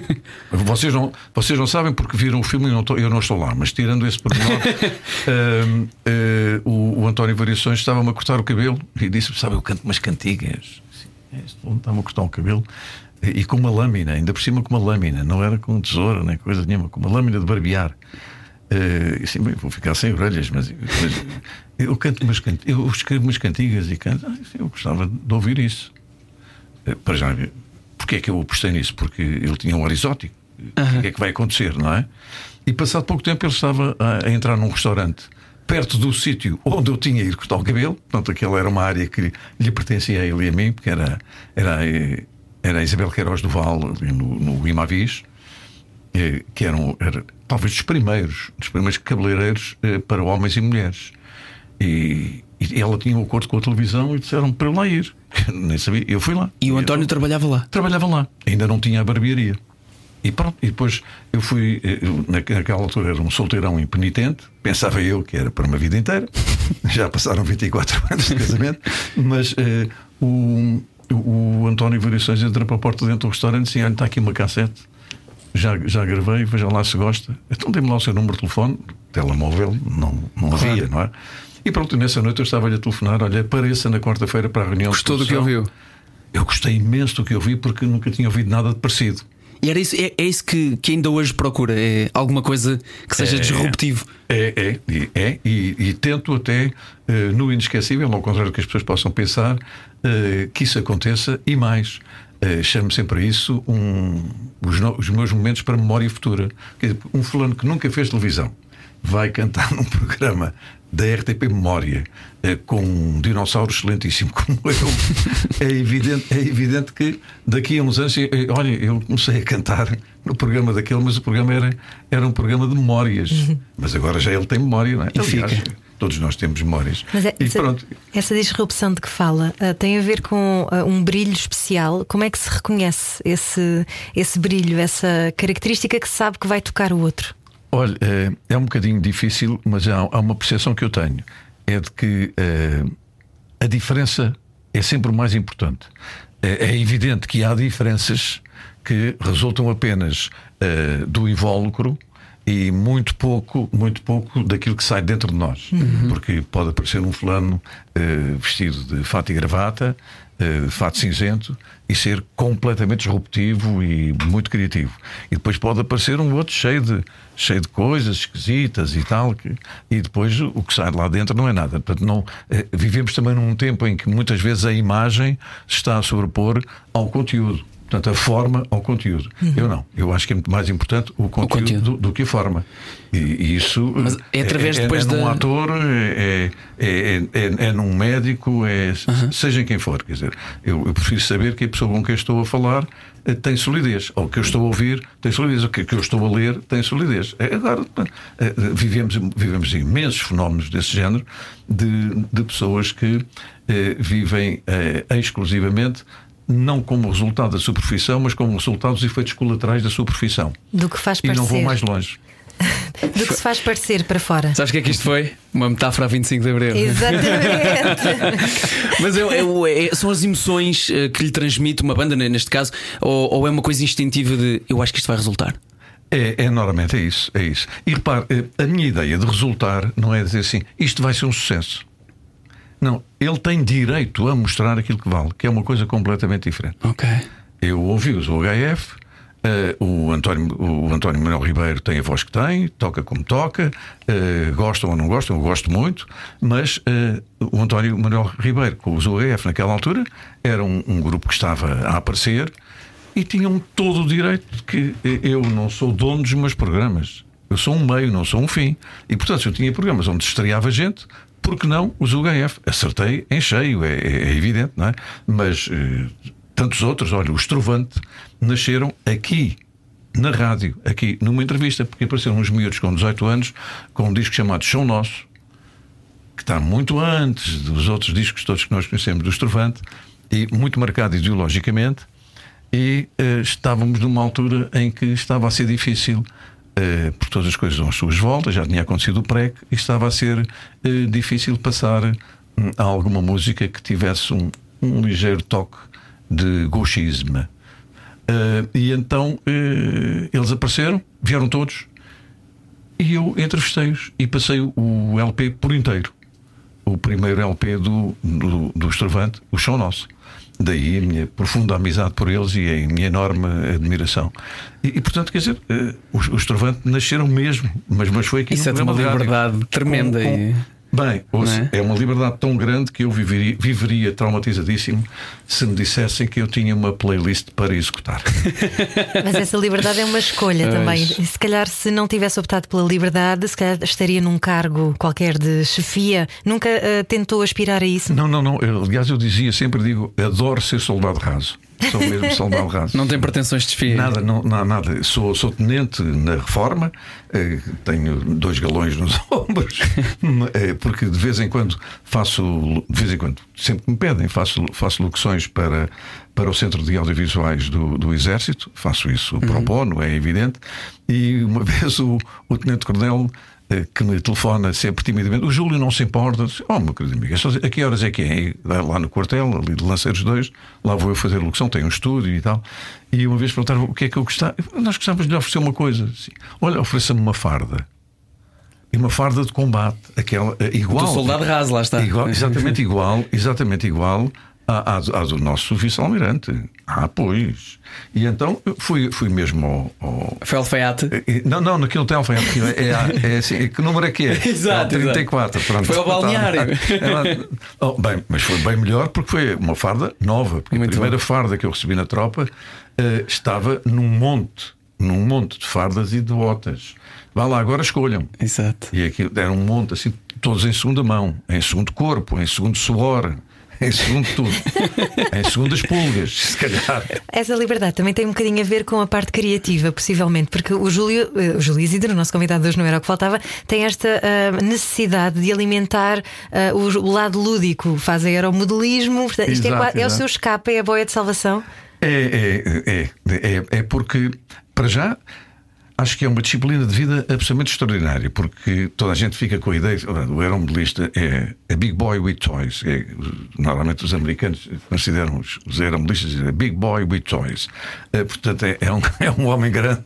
vocês, não, vocês não sabem porque viram o filme e não estou- eu não estou lá, mas tirando esse pormenor, eh, eh, o, o António Variações estava-me a cortar o cabelo e disse-me: Sabe, eu canto umas cantigas. É, Onde estava a cortar o cabelo e com uma lâmina, ainda por cima com uma lâmina, não era com tesoura nem coisa nenhuma, com uma lâmina de barbear. Bem, vou ficar sem orelhas, mas, mas eu canto umas cant... eu escrevo umas cantigas e canto. Ah, eu gostava de ouvir isso. Eh, Para já, porque é que eu apostei nisso? Porque ele tinha um ar exótico. O que é que vai acontecer, não é? E passado pouco tempo ele estava a, a entrar num restaurante perto do sítio onde eu tinha ido cortar o cabelo. Portanto, aquela era uma área que lhe pertencia a ele e a mim, porque era, era, eh, era a Isabel Queiroz do Val, no, no Imavis que eram era, talvez dos primeiros, dos primeiros cabeleireiros eh, para homens e mulheres. E, e ela tinha um acordo com a televisão e disseram para eu lá ir. Eu nem sabia, eu fui lá. E o eu- António trabalhava lá. trabalhava lá, ainda não tinha a barbearia. E pronto, e depois eu fui, eh, eu, naque- naquela altura era um solteirão impenitente, pensava eu que era para uma vida inteira, já passaram 24 anos de casamento, mas eh, o, o António Variações entra para a porta dentro do restaurante e disse: Olha, está aqui uma cassete, já, já gravei, veja lá se gosta. Então dê-me lá o seu número de telefone, telemóvel, não, não havia, não é? E pronto, nessa noite eu estava-lhe a telefonar: Olha, apareça na quarta-feira para a reunião Gostou do que produção." ouviu? Eu gostei imenso do que ouvi porque nunca tinha ouvido nada de parecido. E era isso, é, é isso que, que ainda hoje procura. É alguma coisa que seja É. disruptivo. É, é, é, e, e tento até, eh, no inesquecível, ao contrário do que as pessoas possam pensar, eh, que isso aconteça e mais. Eh, chamo sempre a isso um, os, no- os meus momentos para memória futura. Dizer, um fulano que nunca fez televisão vai cantar num programa da RTP Memória eh, com um dinossauro excelentíssimo como eu, é evidente, é evidente que daqui a uns anos, eh, olha, eu comecei a cantar no programa daquele, mas o programa era, era um programa de memórias. Mas agora já ele tem memória, não é? E Aliás, fica. Todos nós temos memórias. Mas é- e essa, pronto. essa disrupção de que fala ah, tem a ver com ah, um brilho especial. Como é que se reconhece esse, esse brilho, essa característica que se sabe que vai tocar o outro? Olha, eh, é um bocadinho difícil, mas há, há uma percepção que eu tenho: é de que a diferença é sempre o mais importante. É, é evidente que há diferenças que resultam apenas do invólucro e muito pouco, muito pouco daquilo que sai dentro de nós. Porque pode aparecer um fulano eh, vestido de fato e gravata, eh, fato cinzento, e ser completamente disruptivo e muito criativo. E depois pode aparecer um outro cheio de, cheio de coisas esquisitas e tal, que, e depois o que sai de lá dentro não é nada. Portanto, não, eh, vivemos também num tempo em que muitas vezes a imagem se está a sobrepor ao conteúdo. Portanto, a forma ao conteúdo. Eu não. Eu acho que é muito mais importante o conteúdo, conteúdo. Do, do que a forma. E, e isso Mas é através é, depois é, num da- ator, é, é, é, é, é num médico, é, seja em quem for. Quer dizer, eu, eu prefiro saber que a pessoa com quem estou a falar eh, tem solidez. Ou que eu estou a ouvir tem solidez. Ou que, que eu estou a ler tem solidez. É, Agora, eh, vivemos, vivemos imensos fenómenos desse género de, de pessoas que eh, vivem eh, exclusivamente. Não como resultado da sua profissão, mas como resultado dos efeitos colaterais da sua profissão. Do que faz E não vou parecer. mais longe. Do que se faz parecer para fora. Sabes o que é que isto foi? Uma metáfora a 25 de Abril. Exatamente. Mas eu- eu- é- são as emoções eh, que lhe transmite uma banda, neste caso, ou, ou é uma coisa instintiva de eu acho que isto vai resultar? É, é normalmente é isso, é isso. E repare, eh, a minha ideia de resultar não é dizer assim, isto vai ser um sucesso. Não, ele tem direito a mostrar aquilo que vale, que é uma coisa completamente diferente. Ok. Eu ouvi-os o HF, eh, o, António, o António Manuel Ribeiro tem a voz que tem, toca como toca, eh, gostam ou não gostam, eu gosto muito, mas eh, o António Manuel Ribeiro, com os OHF naquela altura, era um, um grupo que estava a aparecer e tinham todo o direito de que eu não sou dono dos meus programas. Eu sou um meio, não sou um fim. E portanto, se eu tinha programas onde estreava gente, por que não os UHF? Acertei em cheio, é, é- é evidente, não é? Mas eh, tantos outros, olha, o Estrovante, nasceram aqui, na rádio, aqui, numa entrevista, porque apareceram uns miúdos com 18 anos com um disco chamado Chão Nosso, que está muito antes dos outros discos todos que nós conhecemos do Estrovante e muito marcado ideologicamente. E eh, estávamos numa altura em que estava a ser difícil, eh, por todas as coisas as suas voltas, já tinha acontecido o PREC, e estava a ser eh, difícil passar hum, a alguma música que tivesse um, um ligeiro toque de gauchisme. Eh, e então eles apareceram, vieram todos, e eu entrevistei-os e passei o LP por inteiro. O primeiro LP do, do, do o Chão Nosso. Daí a minha profunda amizade por eles e a minha enorme admiração. E, e, portanto, quer dizer, eh, os, os Estrovante nasceram mesmo, mas, mas foi aqui Isso é de uma liberdade tremenda Com- com- e- Bem, ouça, é? é? uma liberdade tão grande que eu viveria, viveria traumatizadíssimo se me dissessem que eu tinha uma playlist para executar. Mas essa liberdade é uma escolha Pois. também. E Se calhar, se não tivesse optado pela liberdade, se calhar estaria num cargo qualquer de chefia. Nunca ah, tentou aspirar a isso? Não, não, não. Eu, aliás, eu dizia, sempre digo, adoro ser soldado raso. Sou mesmo soldado raso. Não tem pretensões de desfia. Nada, não, não, nada. Sou, sou tenente na reforma, eh, tenho dois galões nos ombros, eh, porque de vez em quando faço, de vez em quando, sempre que me pedem, faço, faço locuções para, para o Centro de Audiovisuais do, do Exército, faço isso pro bono, é evidente, e uma vez o, o Tenente Coronel eh, que me telefona sempre timidamente. O Júlio não se importa. Diz, Oh, meu querido amigo, é a que horas é que é? Lá no quartel, ali de Lanceiros 2, lá vou eu fazer locução, tenho um estúdio e tal. E uma vez perguntaram o que é que eu gostava. Nós gostávamos de lhe oferecer uma coisa. Assim, Olha, ofereça-me uma farda. E uma farda de combate, aquela eh, igual. Do soldado raso, lá está. Igual, exatamente igual, exatamente igual à do nosso vice-almirante. Ah, pois. E então fui, fui mesmo ao- ao, Foi alfaiate. Não, não, naquele hotel foi aquilo. É, é, é assim, que número é que é? Exato, É o 34. Pronto. Foi ao balneário. Ela- Oh, bem, mas foi bem melhor porque foi uma farda nova. Porque Muito a primeira bom. farda que eu recebi na tropa eh, estava num monte, num monte de fardas e de botas. Vá lá, agora escolham. Exato. E aquilo era um monte assim, todos em segunda mão, em segundo corpo, em segundo suor, em segundo tudo, em segundas pulgas, se calhar. Essa liberdade também tem um bocadinho a ver com a parte criativa, possivelmente, porque o Júlio, eh, o Júlio Isidro, o nosso convidado de hoje não era o que faltava, tem esta ah, necessidade de alimentar ah, o, o lado lúdico, faz aeromodelismo, portanto, isto é, Exato, qua- é o seu escape, é a boia de salvação. É, é, é, é, é porque, para já, Acho que é uma disciplina de vida absolutamente extraordinária, porque toda a gente fica com a ideia. O aeromodelista é a big boy with toys. É, normalmente os americanos consideram os, os aeromodelistas a big boy with toys. É, portanto, é, é, um, é um homem grande,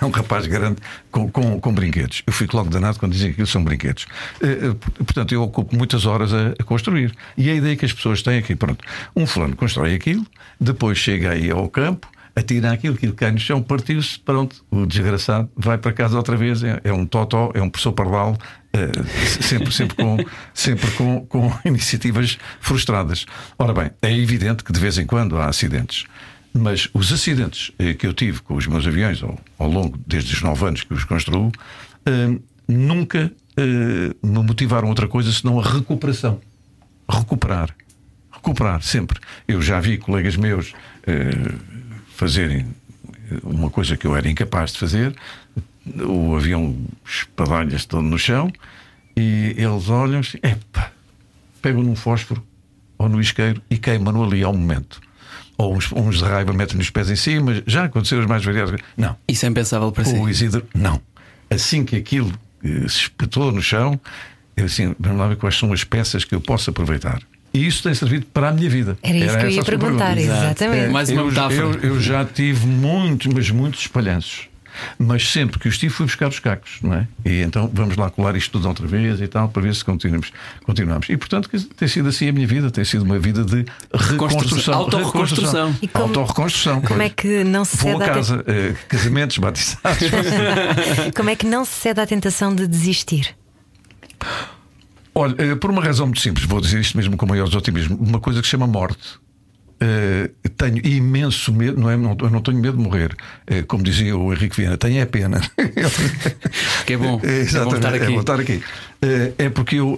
é um rapaz grande com, com, com brinquedos. Eu fico logo danado quando dizem que aquilo são brinquedos. É, portanto, eu ocupo muitas horas a, a, construir. E a ideia que as pessoas têm aqui, pronto, um fulano constrói aquilo, depois chega aí ao campo atira aquilo, aquilo cai no chão, partiu-se, pronto, o desgraçado vai para casa outra vez, é, é um totó, é um professor pardal, é, sempre, sempre, com, sempre com, com iniciativas frustradas. Ora bem, é evidente que de vez em quando há acidentes. Mas os acidentes eh, que eu tive com os meus aviões ao, ao longo desde os nove anos que os construo eh, nunca eh, me motivaram outra coisa senão a recuperação. Recuperar. Recuperar, sempre. Eu já vi colegas meus fazerem uma coisa que eu era incapaz de fazer. O avião espadalha-se todo no chão e eles olham assim, epa, pegam num fósforo ou no isqueiro e queimam-no ali ao momento. Ou uns, uns de raiva metem os pés em cima, já aconteceram as mais variadas. Não. Isso é impensável para si. O Isidro, não. Assim que aquilo eh, se espetou no chão, eu assim, vamos lá ver quais são as peças que eu posso aproveitar. E isso tem servido para a minha vida. Era isso Era que eu ia perguntar, exatamente. É, Mais uma eu, Eu, eu, já tive muitos, mas muitos espalhanços. Mas sempre que os tive, fui buscar os cacos, não é? E então vamos lá colar isto tudo outra vez e tal, para ver se continuamos. continuamos. E portanto, tem sido assim a minha vida, tem sido uma vida de reconstrução. Autorreconstrução. E como, Autorreconstrução. Como é que não se cede Vou a casa, eh, casamentos, batizados. como é que não se cede à tentação de desistir? Olha, eh, por uma razão muito simples, vou dizer isto mesmo com o maior otimismo, uma coisa que se chama morte. Uh, tenho imenso medo, não é? Não, eu não tenho medo de morrer, uh, como dizia o Henrique Viana, tenho é pena. que é bom, é, é bom estar aqui. É, aqui. Uh, é porque eu,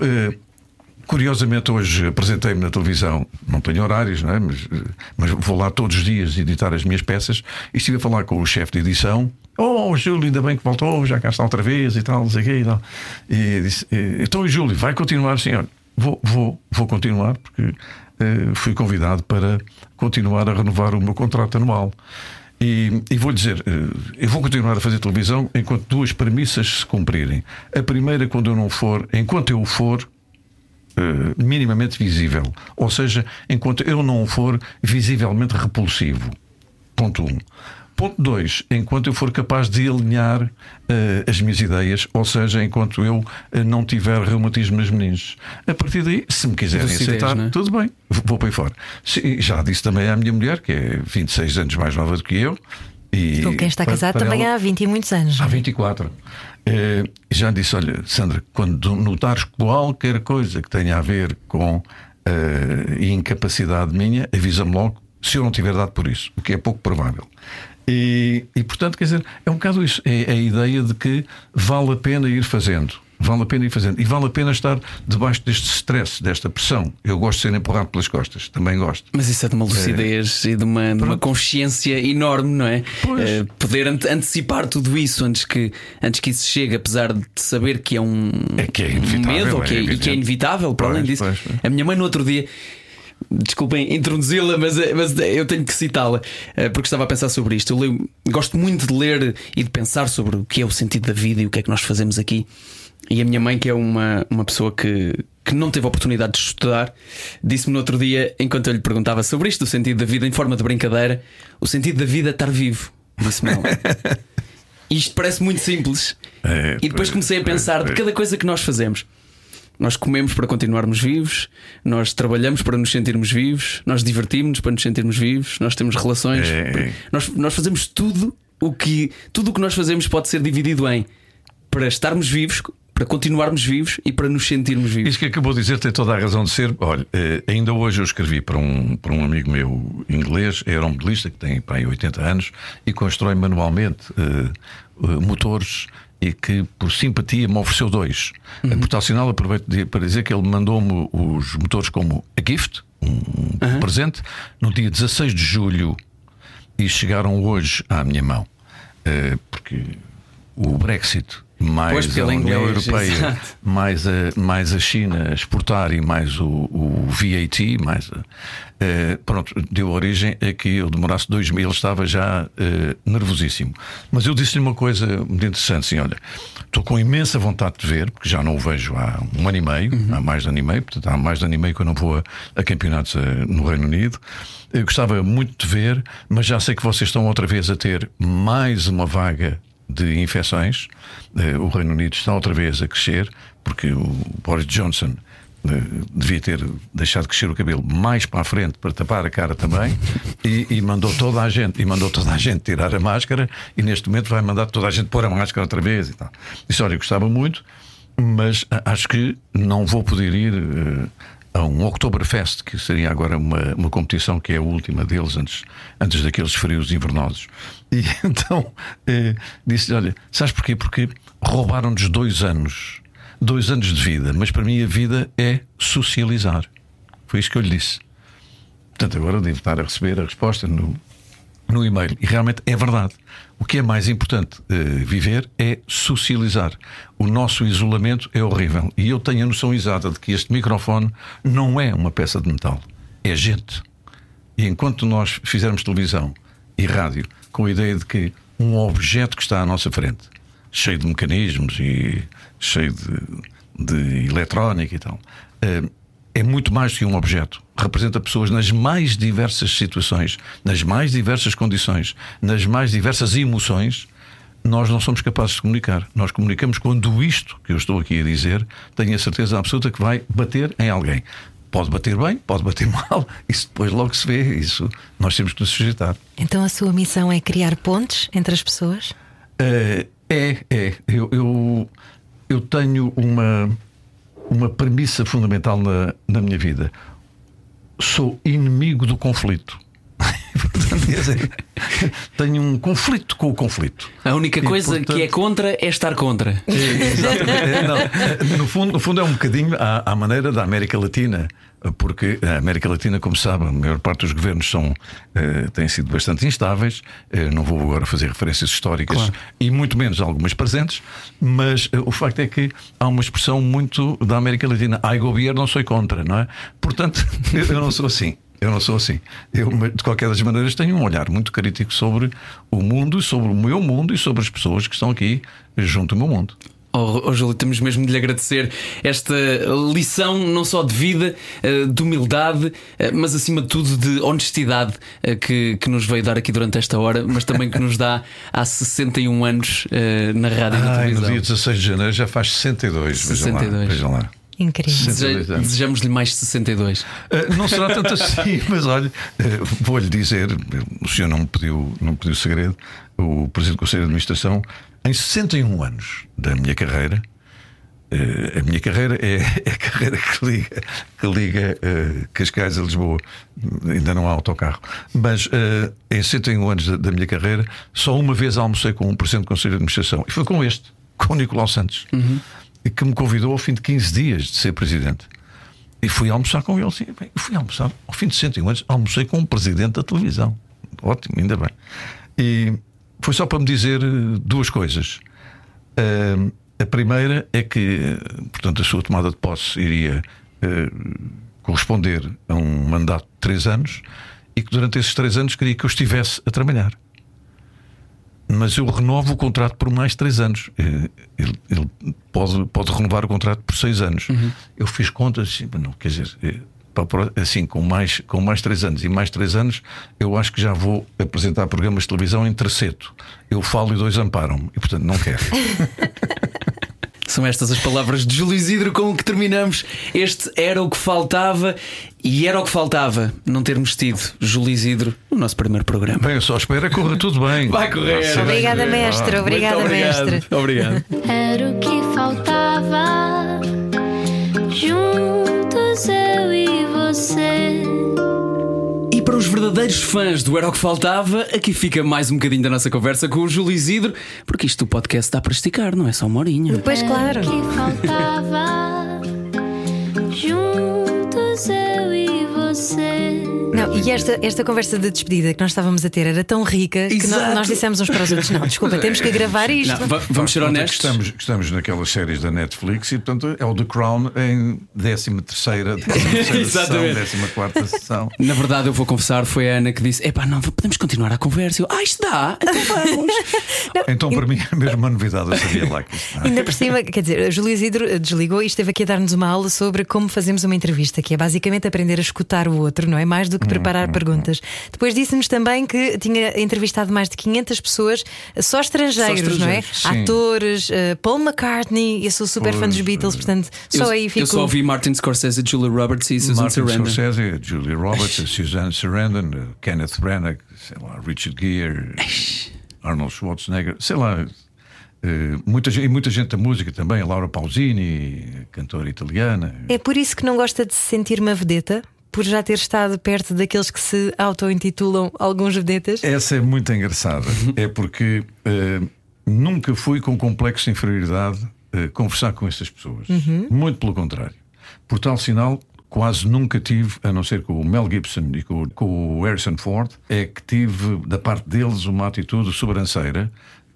curiosamente, hoje apresentei-me na televisão, não tenho horários, não é? mas, mas vou lá todos os dias editar as minhas peças e estive a falar com o chefe de edição Oh, Júlio, ainda bem que voltou, já cá está outra vez e tal, não sei o quê e tal. E disse: Então, Júlio, vai continuar assim? Vou, vou, vou continuar, porque uh, fui convidado para continuar a renovar o meu contrato anual. E, e vou-lhe dizer, uh, eu vou continuar a fazer televisão enquanto duas premissas se cumprirem. A primeira, quando eu não for, enquanto eu for, Uh, minimamente visível. Ou seja, enquanto eu não for visivelmente repulsivo. Ponto 1. Um. Ponto 2. Enquanto eu for capaz de alinhar uh, as minhas ideias, ou seja, enquanto eu uh, não tiver reumatismo nas meninges. A partir daí, se me quiserem aceitar, né? tudo bem, vou para aí fora. Já disse também à minha mulher, que é 26 anos mais nova do que eu. E com quem está casado também ela, há 20 e muitos anos. Há 24. Uh, é? já disse: olha, Sandra, quando notares qualquer coisa que tenha a ver com uh, incapacidade minha, avisa-me logo se eu não tiver dado por isso, o que é pouco provável. E, e, portanto, quer dizer, é um bocado isso. É a ideia de que vale a pena ir fazendo. Vale a pena ir fazendo. E vale a pena estar debaixo deste stress, desta pressão. Eu gosto de ser empurrado pelas costas, também gosto. Mas isso é de uma lucidez é. e de uma, de uma, consciência enorme, não é? Uh, poder antecipar tudo isso antes que, antes que isso chegue, apesar de saber que é um, é que é um medo é que é, e que é inevitável, para além disso. Pois, pois. A minha mãe no outro dia Desculpem introduzi-la, mas, mas eu tenho que citá-la eh, porque estava a pensar sobre isto. Eu leio, gosto muito de ler e de pensar sobre o que é o sentido da vida e o que é que nós fazemos aqui. E a minha mãe, que é uma, uma pessoa que, que não teve a oportunidade de estudar, disse-me no outro dia, enquanto eu lhe perguntava sobre isto, o sentido da vida, em forma de brincadeira: o sentido da vida é estar vivo. Disse-me ela. Isto parece muito simples. É, e depois comecei a pensar de cada coisa que nós fazemos. Nós comemos para continuarmos vivos, nós trabalhamos para nos sentirmos vivos, nós divertimos-nos para nos sentirmos vivos, nós temos relações. É. Nós, nós fazemos tudo o que tudo o que nós fazemos pode ser dividido em para estarmos vivos, para continuarmos vivos e para nos sentirmos vivos. Isso que acabou de dizer tem toda a razão de ser. Olha, eh, ainda hoje eu escrevi para um, para um amigo meu inglês, é aeromodelista, que tem para aí 80 anos e constrói manualmente uh, uh, motores e que, por simpatia, me ofereceu dois. Uhum. Por tal sinal, aproveito para dizer que ele mandou-me os motores como a gift, um uhum. presente, no dia 16 de julho e chegaram hoje à minha mão. Uh, porque o Brexit mais Pois, a União inglês, Europeia, exato. mais a, mais a China exportar e mais o, o VAT, mais a- eh, pronto, deu origem a que eu demorasse dois meses, ele estava já eh, nervosíssimo. Mas eu disse-lhe uma coisa muito interessante: assim, olha, estou com imensa vontade de ver, porque já não o vejo há um ano e meio, Uhum. há mais de ano e meio, portanto, há mais de ano e meio que eu não vou a, a campeonatos eh, no Reino Unido. Eu gostava muito de ver, mas já sei que vocês estão outra vez a ter mais uma vaga de infecções. Eh, O Reino Unido está outra vez a crescer, porque o Boris Johnson eh, devia ter deixado crescer o cabelo mais para a frente para tapar a cara também e, e mandou toda a gente e mandou toda a gente tirar a máscara e neste momento vai mandar toda a gente pôr a máscara outra vez e tal. Disse, olha, gostava muito, mas acho que não vou poder ir eh, a um Oktoberfest, que seria agora uma, uma competição que é a última deles antes, antes daqueles frios invernosos. E então eh, disse: Olha, sabes porquê? Porque roubaram-nos dois anos, dois anos de vida, mas para mim a vida é socializar. Foi isso que eu lhe disse. Portanto, agora devo estar a receber a resposta no, no e-mail. E realmente é verdade. O que é mais importante eh, viver é socializar. O nosso isolamento é horrível. E eu tenho a noção exata de que este microfone não é uma peça de metal, é gente. E enquanto nós fizermos televisão e rádio com a ideia de que um objeto que está à nossa frente, cheio de mecanismos e cheio de, de eletrónica e tal, eh, é muito mais do que um objeto. Representa pessoas nas mais diversas situações, nas mais diversas condições, nas mais diversas emoções. Nós não somos capazes de comunicar. Nós comunicamos quando isto que eu estou aqui a dizer tenho a certeza absoluta que vai bater em alguém. Pode bater bem, pode bater mal, isso depois logo se vê. Isso nós temos que nos sujeitar. Então a sua missão é criar pontes entre as pessoas? Eh, é, é. Eu, eu, eu tenho uma, uma premissa fundamental na, na minha vida. Sou inimigo do conflito. Portanto, quer dizer, tenho um conflito com o conflito. A única E, coisa portanto- que é contra é estar contra. É, exatamente. É, não, no, fundo, no fundo é um bocadinho à, à maneira da América Latina, porque a América Latina, como sabe, a maior parte dos governos são, eh, têm sido bastante instáveis. Eh, não vou agora fazer referências históricas Claro. e muito menos algumas presentes, mas eh, o facto é que há uma expressão muito da América Latina: ai governo, não sou contra, não é? Portanto, eu não sou assim. Eu não sou assim. Eu, de qualquer das maneiras, tenho um olhar muito crítico sobre o mundo, sobre o meu mundo e sobre as pessoas que estão aqui junto ao meu mundo. Oh, oh, Júlio, temos mesmo de lhe agradecer esta lição, não só de vida, eh, de humildade, eh, mas acima de tudo de honestidade eh, que, que nos veio dar aqui durante esta hora, mas também que nos dá há 61 anos na rádio e na Ai, no televisão. dia 16 de janeiro já faz 62. Vejam 62. lá. Vejam lá. Incrível. Sim. Deseja- 62 anos. Desejamos-lhe mais 62. Uh, não será tanto assim, mas olha, uh, vou-lhe dizer: o senhor não me pediu, não me pediu segredo. O Presidente do Conselho de Administração, em 61 anos da minha carreira, uh, a minha carreira é, é a carreira que liga, que liga uh, Cascais a Lisboa. Ainda não há autocarro. Mas uh, em 61 anos da, da minha carreira, só uma vez almocei com um Presidente do Conselho de Administração. E foi com este, com o Nicolau Santos, que me convidou ao fim de 15 dias de ser Presidente. E fui almoçar com ele. Sim, bem, fui almoçar, ao fim de 101 anos, almocei com um presidente da televisão. Ótimo, ainda bem. E foi só para me dizer eh, duas coisas. Ah, a primeira é que, eh, portanto, a sua tomada de posse iria eh, corresponder a um mandato de três anos e que durante esses três anos queria que eu estivesse a trabalhar. Mas eu renovo o contrato por mais três anos. Eh, Ele, ele pode, pode renovar o contrato por seis anos. Eu fiz contas, assim, mas não, quer dizer, eh, assim, com mais, com mais três anos e mais três anos, eu acho que já vou apresentar programas de televisão em terceto. Eu falo e dois amparam-me, e portanto não quero. São estas as palavras de Júlio Isidro com que terminamos. Este era o que faltava e era o que faltava não termos tido Júlio Isidro no nosso primeiro programa. Bem, eu só espero que corra tudo bem. Vai correr. Obrigada, mestre. Obrigada, Muito obrigado. mestre. Obrigado. Era o que faltava. Juntos eu e você. Verdadeiros fãs do Era o que Faltava, aqui fica mais um bocadinho da nossa conversa com o Júlio Isidro, porque isto do podcast dá para esticar, não é só uma horinha. Pois claro. Era o que faltava. Juntos eu e você. Não, e esta, esta conversa de despedida que nós estávamos a ter era tão rica que Exato. nós dissemos uns para os outros: não, desculpa, temos que gravar isto. Não, va- vamos ser Faz honestos. Que estamos, que estamos naquelas séries da Netflix e, portanto, é o The Crown em 13 terceira, 13 sessão, Exatamente. 14 quarta sessão. Na verdade, eu vou confessar, foi a Ana que disse: Epá, não, podemos continuar a conversa. Eu, ah, isto dá, então vamos. Então, para mim, é mesmo uma novidade. Eu sabia lá que isto. não é? Ainda por cima, quer dizer, a Júlia Isidro desligou e esteve aqui a dar-nos uma aula sobre como fazemos uma entrevista, que é basicamente aprender a escutar o outro, não é? Mais do que preparar Hum, perguntas. Depois disse-nos também que tinha entrevistado mais de 500 pessoas, só estrangeiros, Só não é? estrangeiros, sim. Atores, eh, Paul McCartney, eu sou super fã dos Pois, Beatles, portanto, só eu, aí eu fico. só ouvi Martin Scorsese, Julia Roberts e Susan Martin Sarandon. Scorsese, Julia Roberts, a Suzanne Sarandon, Kenneth Branagh, sei lá, Richard Gere, Arnold Schwarzenegger, sei lá. eh, muita, e muita gente da música também, a Laura Pausini, cantora italiana. É por isso que não gosta de se sentir uma vedeta? Por já ter estado perto daqueles que se auto-intitulam alguns vedetas? Essa é muito engraçada. é porque eh, nunca fui com complexo de inferioridade eh, conversar com essas pessoas. Muito pelo contrário. Por tal sinal, quase nunca tive, a não ser com o Mel Gibson e com, com o Harrison Ford, é que tive da parte deles uma atitude sobranceira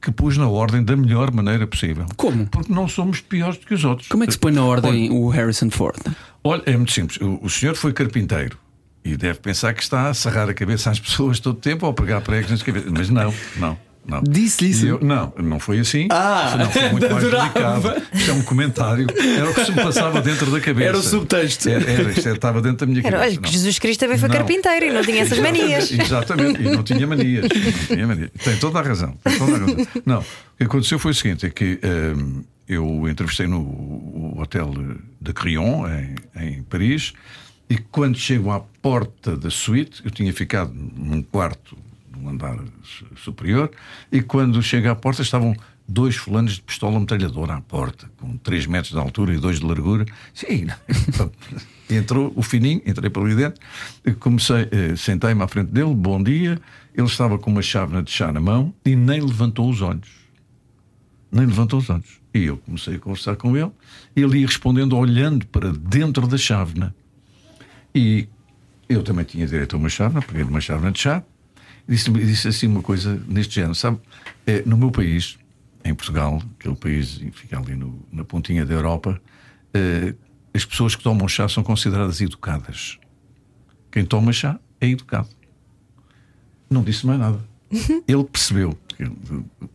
que pus na ordem da melhor maneira possível. Como? Porque não somos piores do que os outros. Como é que se põe na ordem o Harrison Ford? Olha, é muito simples. O, o senhor foi carpinteiro e deve pensar que está a serrar a cabeça às pessoas todo o tempo ou a pregar pregos nas cabeças. Mas não, não. Não. Disse-lhe isso? Eu- não, não foi assim. Ah, Senão foi muito mais delicado. Isto é um comentário. Era o que se me passava dentro da cabeça. Era o subtexto. Era, era, isto estava dentro da minha Era, cabeça. olha, que não. Jesus Cristo também foi Não. carpinteiro e não tinha essas manias. Exatamente, e não tinha manias. Não tinha manias. Tem toda a razão. Tem toda a razão. Não, o que aconteceu foi o seguinte: é que hum, eu entrevistei no Hotel de Crillon, em, em Paris, e quando chego à porta da suíte, eu tinha ficado num quarto andar su- superior, e quando chego à porta estavam dois fulanos de pistola metralhadora à porta, com 3 metros de altura e 2 de largura. Sim, E entrou o fininho, entrei para ali dentro, comecei, eh, sentei-me à frente dele, bom dia. Ele estava com uma chávena de chá na mão e nem levantou os olhos. Nem levantou os olhos. E eu comecei a conversar com ele, ele ia respondendo, olhando para dentro da chávena. E eu também tinha direito a uma chávena, peguei uma chávena de chá, disse, disse assim uma coisa neste género: sabe, eh, no meu país, em Portugal, aquele país que fica ali no- na pontinha da Europa, eh, as pessoas que tomam chá são consideradas educadas. Quem toma chá é educado. Não disse mais nada. Ele percebeu.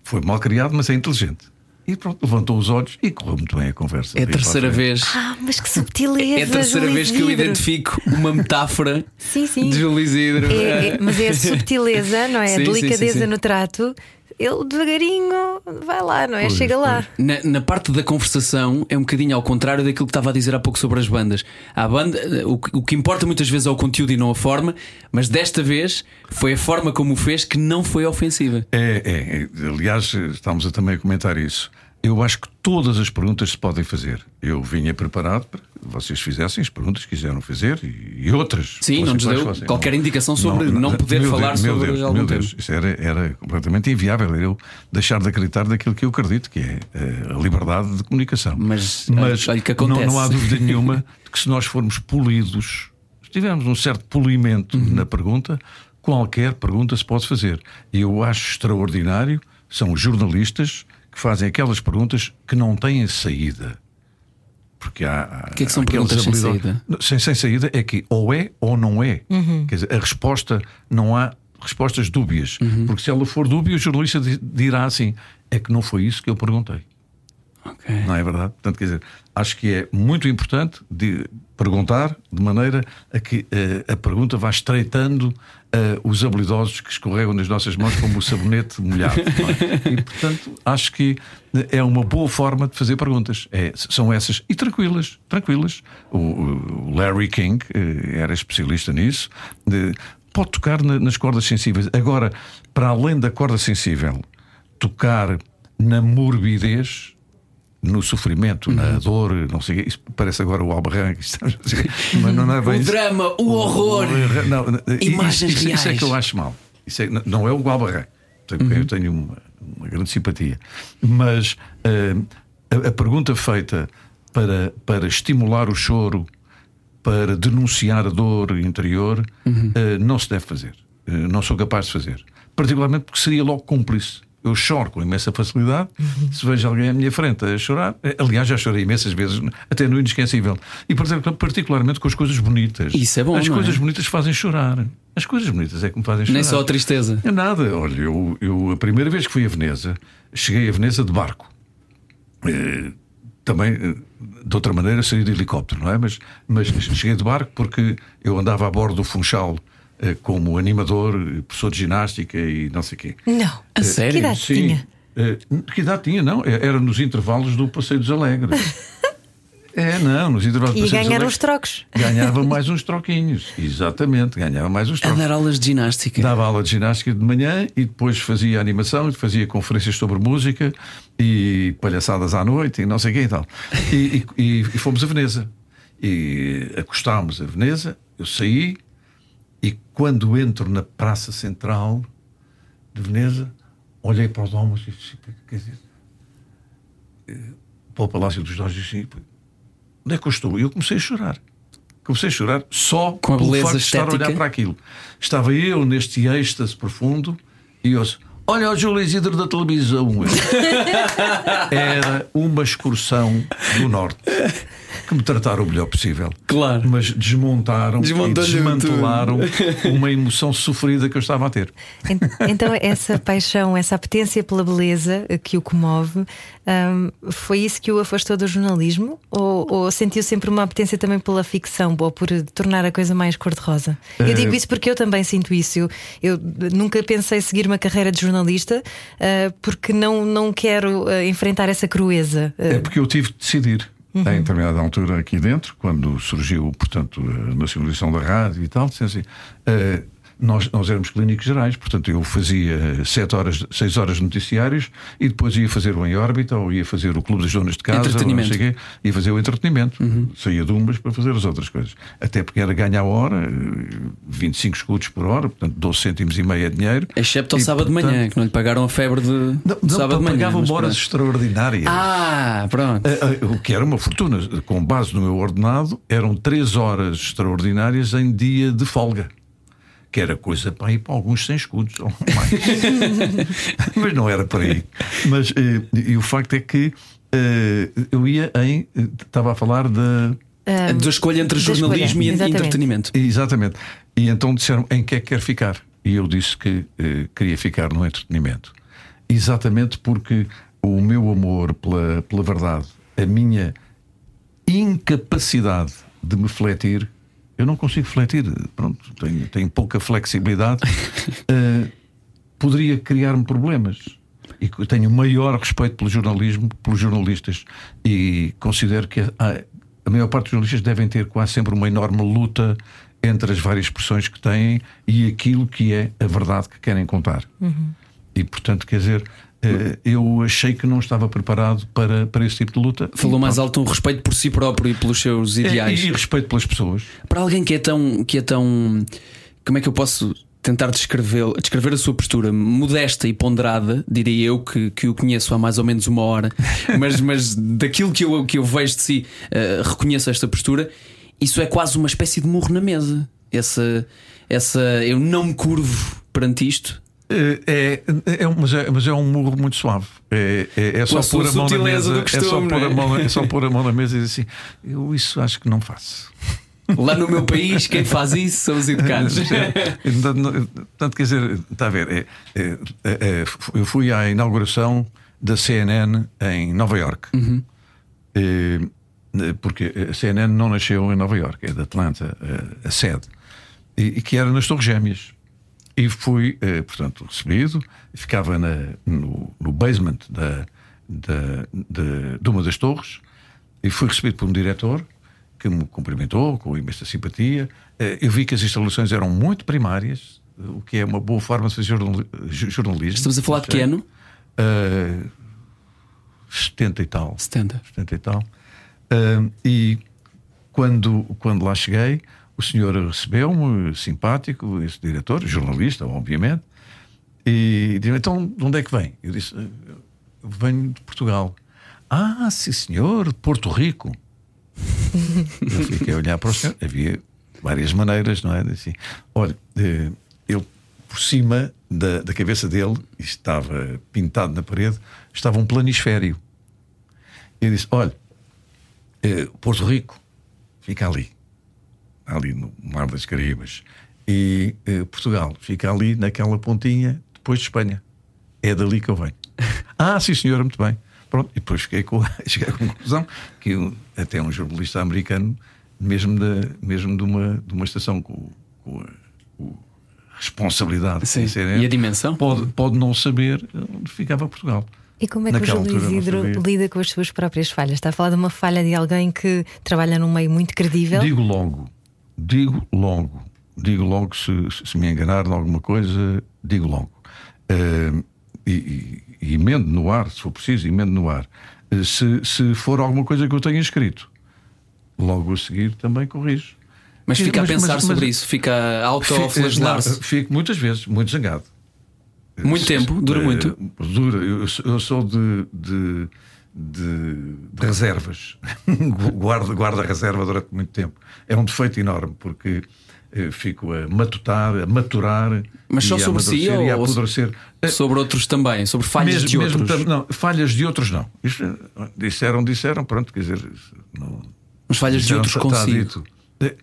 Foi mal criado, mas é inteligente. E pronto, levantou os olhos e correu muito bem a conversa. É a terceira vez. Ah, mas que subtileza! É a terceira vez que eu Isidro. identifico uma metáfora Sim, sim. de Júlio Isidro. É, é, mas é a subtileza, não é? Sim, a sim, delicadeza sim, sim. no trato. Ele devagarinho vai lá, não é? Pois, Chega lá. Na, na parte da conversação é um bocadinho ao contrário daquilo que estava a dizer há pouco sobre as bandas. A banda, o, que- o que importa muitas vezes é o conteúdo e não a forma, mas desta vez foi a forma como o fez que não foi ofensiva. É, é, é. aliás, estávamos a também a comentar isso. Eu acho que todas as perguntas se podem fazer. Eu vinha preparado para que vocês fizessem as perguntas que quiseram fazer e, e outras. Sim, não nos deu fossem. qualquer indicação sobre não poder meu falar Deus, sobre Deus, algum. Deus, Isso era, era completamente inviável. Eu deixar de acreditar daquilo que eu acredito, que é eh, a liberdade de comunicação. Mas, Mas olha que não, acontece. não há dúvida nenhuma de que se nós formos polidos, se tivermos um certo polimento Uhum. na pergunta, qualquer pergunta se pode fazer. E eu acho extraordinário são os jornalistas que fazem aquelas perguntas que não têm saída. Porque há. O que é que são perguntas sem saída? Sem, sem saída é que ou é ou não é. Uhum. Quer dizer, a resposta não há respostas dúbias. Uhum. Porque se ela for dúbia, o jornalista di- dirá assim: é que não foi isso que eu perguntei. Ok. Não é verdade? Portanto, quer dizer, acho que é muito importante de perguntar de maneira a que eh, a pergunta vá estreitando eh, os habilidosos que escorregam nas nossas mãos como o sabonete molhado. é? E, portanto, acho que é uma boa forma de fazer perguntas. É, são essas. E tranquilas, tranquilas. O, o Larry King eh, era especialista nisso. De- pode tocar na- nas cordas sensíveis. Agora, para além da corda sensível, tocar na morbidez no sofrimento, na dor, não sei o. Isso parece agora o Albarranque, mas não é bem O drama, o horror. Não, não, Imagens isso, isso, isso é reais. que eu acho mal. Isso é- não é o Albarranque. Tenho- Eu tenho uma, uma grande simpatia. Mas eh, a, a pergunta feita para, para estimular o choro para denunciar a dor interior eh, não se deve fazer. Eh, não sou capaz de fazer. Particularmente porque seria logo cúmplice. Eu choro com imensa facilidade se vejo alguém à minha frente a chorar. Eh, Aliás, já chorei imensas vezes, até no inesquecível. E particu- particularmente com as coisas bonitas. Isso é bom, As é? coisas bonitas fazem chorar. As coisas bonitas é que me fazem chorar. Nem só a tristeza. É nada. Olha, eu, eu a primeira vez que fui a Veneza, cheguei a Veneza de barco. Eh, também, eh, de outra maneira, seria de helicóptero, não é? Mas, mas cheguei de barco porque eu andava a bordo do Funchal como animador, eh, professor de ginástica e não sei o quê. Não. A sério? Que idade tinha? Eh, que idade tinha? Não, eh, era nos intervalos do Passeio dos Alegres. É, não, nos intervalos do E Passeio dos ganhar Alegres. os trocos. Ganhava mais uns troquinhos. Exatamente, ganhava mais uns A trocos. dar aulas de ginástica. Dava aula de ginástica de manhã e depois fazia animação, e fazia conferências sobre música e palhaçadas à noite e não sei o quê e tal. E, e- e fomos a Veneza. E acostámos a Veneza, eu saí quando entro na Praça Central de Veneza, olhei para os homens e disse, quer dizer, eh, para o Palácio dos Dores e disse, onde é que eu estou? E eu comecei a chorar. Comecei a chorar só Com a beleza de estar a olhar estética. para aquilo. Estava eu neste êxtase profundo e eu disse, Olha o Júlio Isidro da televisão. Era uma excursão do Norte que me trataram o melhor possível. Claro. Mas desmontaram e desmantelaram uma emoção sofrida que eu estava a ter. Ent- Então, essa paixão, essa apetência pela beleza eh, que o comove, hum, foi isso que o afastou do jornalismo? Ou, ou sentiu sempre uma apetência também pela ficção, ou por tornar a coisa mais cor-de-rosa? Eu digo isso porque eu também sinto isso. Eu, eu nunca pensei seguir uma carreira de jornalista eh, porque não, não quero eh, enfrentar essa crueza. Eh, É porque eu tive de decidir. Em determinada altura aqui dentro, quando surgiu, portanto, a nacionalização da rádio e tal, disse assim, nós, nós éramos clínicos gerais, portanto, eu fazia sete horas, seis horas de noticiários e depois ia fazer o Em órbita ou ia fazer o Clube das Donas de Casa, ou não sei quê, ia fazer o entretenimento. Saía de umas para fazer as outras coisas. Até porque era ganhar a hora, eh, 25 escudos por hora, portanto, 12 cêntimos e meio é dinheiro. Excepto ao E, sábado de manhã, que não lhe pagaram a febre de, Não, não sábado de manhã. pagavam horas extraordinárias. Ah, pronto. Ah, ah, O que era uma fortuna, com base no meu ordenado, eram três horas extraordinárias em dia de folga. Que era coisa para ir para alguns sem escudos ou mais. Mas não era para aí. Mas eh, e o facto é que eh, eu ia em. Estava a falar de. da escolha entre da jornalismo escolha, e exatamente. entretenimento. Exatamente. E então disseram em que é que quer ficar. E eu disse que eh, queria ficar no entretenimento. Exatamente porque o meu amor pela, pela verdade, a minha incapacidade de me fletir, eu não consigo fletir, pronto, tenho, tenho pouca flexibilidade, eh, poderia criar-me problemas. E tenho maior respeito pelo jornalismo, pelos jornalistas, e considero que a, a maior parte dos jornalistas devem ter quase sempre uma enorme luta entre as várias expressões que têm e aquilo que é a verdade que querem contar. E portanto, quer dizer, eu achei que não estava preparado para, para esse tipo de luta. Falou E mais pronto. alto um respeito por si próprio e pelos seus É, ideais. E, e respeito pelas pessoas. Para alguém que é tão. que é tão. Como é que eu posso tentar descrever, descrever a sua postura modesta e ponderada, diria eu, que, que o conheço há mais ou menos uma hora, mas, mas daquilo que eu, que eu vejo de si, eh, reconheço esta postura. Isso é quase uma espécie de murro na mesa. Essa, essa. Eu não me curvo perante isto. É, é, é, um- mas, é, mas é um murro muito suave. É, é, é só pôr a mão na mesa. do é, só costume, pôr a é? mão, é só pôr a mão na mesa e dizer assim: Eu isso acho que não faço. Lá no meu país, quem faz isso são os educados. Portanto, não- Portanto, quer dizer, está a ver, é, é, é, é, eu fui à inauguração da CNN em Nova York. Eh, Porque a CNN não nasceu em Nova York, é de Atlanta, a, a sede, e, e que era nas Torres Gêmeas. E fui, eh, portanto, recebido, ficava na- no, no basement da, da, de, de uma das torres, e fui recebido por um diretor que me cumprimentou com imensa simpatia. Eh, Eu vi que as instalações eram muito primárias, o que é uma boa forma de fazer jornali- jornalismo. Estamos a falar de que ano? Eh, 70 e tal. 70. 70 e tal. Ahm, e quando, quando lá cheguei, o senhor recebeu-me, simpático, esse diretor, jornalista, obviamente, e disse: Então, de onde é que vem? Eu disse: Eu venho de Portugal. Ah, sim, senhor, de Porto Rico. eu fiquei a olhar para o senhor. Havia várias maneiras, não é? Assim, olha, eh, ele por cima da, da cabeça dele, estava pintado na parede, estava um planisfério. Eu disse: Olha, eh, Porto Rico fica ali, ali no Mar das Caraíbas, e eh, Portugal fica ali naquela pontinha depois de Espanha. É dali que eu venho. ah, sim, senhor, muito bem. Pronto, e depois fiquei com, cheguei à conclusão que eu, até um jornalista americano, mesmo de, mesmo de, uma, de uma estação com, com a, o, responsabilidade Sim. CNN, E a dimensão? Pode, pode não saber onde ficava Portugal. E como é que o Naquela Júlio não Isidro sabia. lida com as suas próprias falhas? Está a falar de uma falha de alguém que trabalha num meio muito credível? Digo logo, digo logo, digo logo se, se me enganar de alguma coisa, digo logo. Eh, e, e, emendo no ar, se for preciso, emendo no ar. Eh, se, se for alguma coisa que eu tenha escrito, logo a seguir também corrijo. Mas Sim, fica a mas- pensar mas- sobre mas- isso, fica a Fico- autoflagelar-se. não, Fico muitas vezes, muito zangado. Muito tempo? Dura Eh, muito? Dura. Eu, sou- eu sou de, de, de, de reservas. guardo, guardo a reserva durante muito tempo. É um defeito enorme, porque eh, fico a matutar, a maturar. Mas só e a sobre si e ou- apodrecer. Eh, Sobre outros também, sobre falhas mesmo- de mesmo outros. tam- não, falhas de outros não. Isto, disseram, disseram, pronto, quer dizer. Não, Mas falhas de disseram, outros está- está consigo. dito. Eh,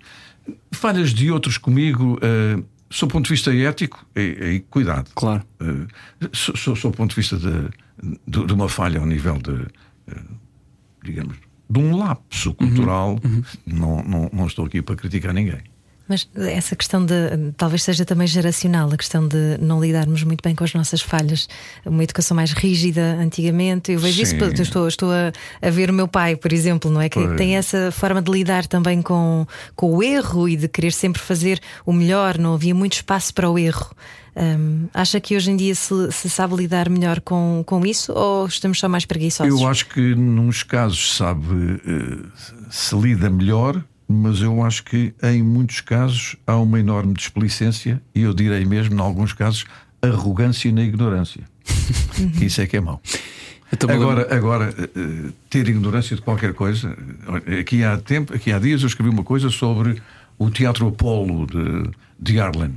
Falhas de outros comigo, eh, sob o ponto de vista ético, e, e cuidado. Claro. So- so- sob o ponto de vista de, de, de uma falha ao nível de, digamos, de um lapso cultural, Não, não, não estou aqui para criticar ninguém. Mas essa questão de talvez seja também geracional, a questão de não lidarmos muito bem com as nossas falhas, uma educação mais rígida antigamente. Eu vejo isso, Sim. eu estou, estou a, a ver o meu pai, por exemplo, não é? Que Pois. tem essa forma de lidar também com, com o erro e de querer sempre fazer o melhor, não havia muito espaço para o erro. Hum, acha que hoje em dia se, se sabe lidar melhor com, com isso ou estamos só mais preguiçosos? Eu acho que, nos casos, sabe, eh, se lida melhor, mas eu acho que, em muitos casos, há uma enorme desplicência e eu direi mesmo, em alguns casos, arrogância na ignorância. Que Isso é que é mau. Agora, agora eh, ter ignorância de qualquer coisa. eh, Aqui há tempo, aqui há dias eu escrevi uma coisa sobre o Teatro Apolo de, de Harlem.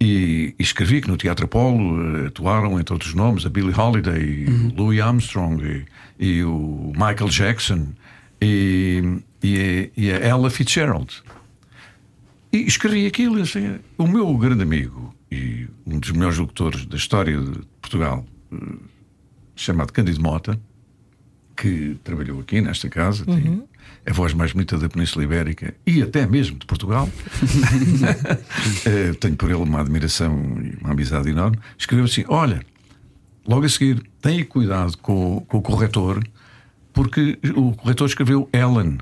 E, e escrevi que no Teatro Apolo eh, atuaram, entre outros nomes, a Billie Holiday, o Louis Armstrong e, e o Michael Jackson e, e, a, e a Ella Fitzgerald. E escrevi aquilo. Assim, o meu grande amigo e um dos melhores locutores da história de Portugal, eh, chamado Cândido Mota, que trabalhou aqui nesta casa, tem a voz mais bonita da Península Ibérica e até mesmo de Portugal. Eh, Tenho por ele uma admiração e uma amizade enorme. Escreveu assim: Olha, logo a seguir, tenha cuidado com, com o corretor, porque o corretor escreveu Ellen.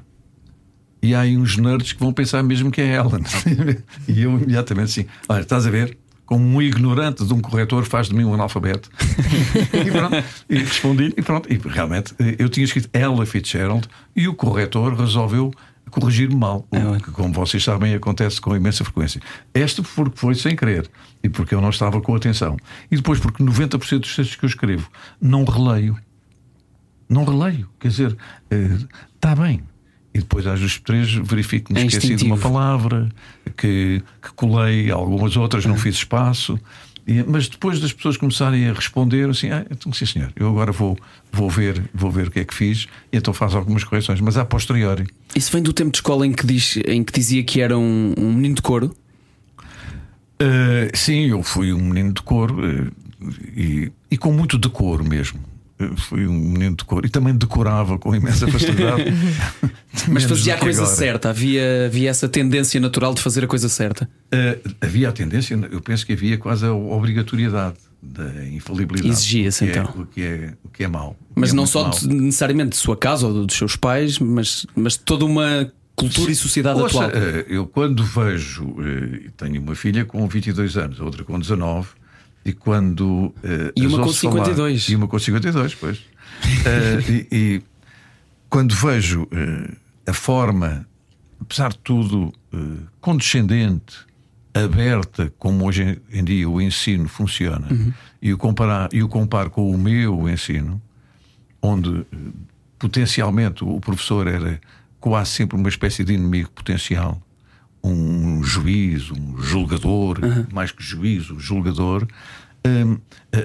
E há aí uns nerds que vão pensar mesmo que é Ellen. e eu imediatamente assim: Olha, estás a ver? Como um ignorante de um corretor faz de mim um analfabeto. e, pronto, e respondi, e pronto. E realmente eh, eu tinha escrito Ella Fitzgerald e o corretor resolveu corrigir-me mal. O que, como vocês sabem, acontece com imensa frequência. Esta porque foi sem querer e porque eu não estava com atenção. E depois porque 90% dos textos que eu escrevo não releio. Não releio. Quer dizer, eh, está bem. E depois, às vezes, três, verifico que me É esqueci de uma instintivo. palavra, que, que colei algumas outras, não fiz espaço. E- mas depois das pessoas começarem a responder assim, ah, então sim senhor, eu agora vou, vou, ver, vou ver o que é que fiz e então faço algumas correções, mas a posteriori. Isso vem do tempo de escola em que, diz, em que dizia que era um, um menino de couro. Uh, sim, eu fui um menino de cor uh, e, e com muito decoro mesmo. Fui um menino de cor e também decorava com imensa facilidade. Mas fazia a coisa agora. certa, havia, havia essa tendência natural de fazer a coisa certa. Uh, havia a tendência, eu penso que havia quase a obrigatoriedade da infalibilidade. Exigia-se, é- então. o, que é, o que é mau. Mas é não só de- necessariamente de sua casa ou dos seus pais, mas, mas de toda uma cultura e sociedade Ouça, atual. eh, eu quando vejo, eh, tenho uma filha com 22 anos, outra com 19, e quando. eh, E uma com ouço falar- 52. e uma com 52, pois. Eh, e, e quando vejo eh, a forma, apesar de tudo, condescendente, aberta, como hoje em dia o ensino funciona, Uhum. e, o comparar, e o comparo com o meu ensino, onde potencialmente o professor era quase sempre uma espécie de inimigo potencial. Um juiz, um julgador, mais que juiz, um julgador. Hum,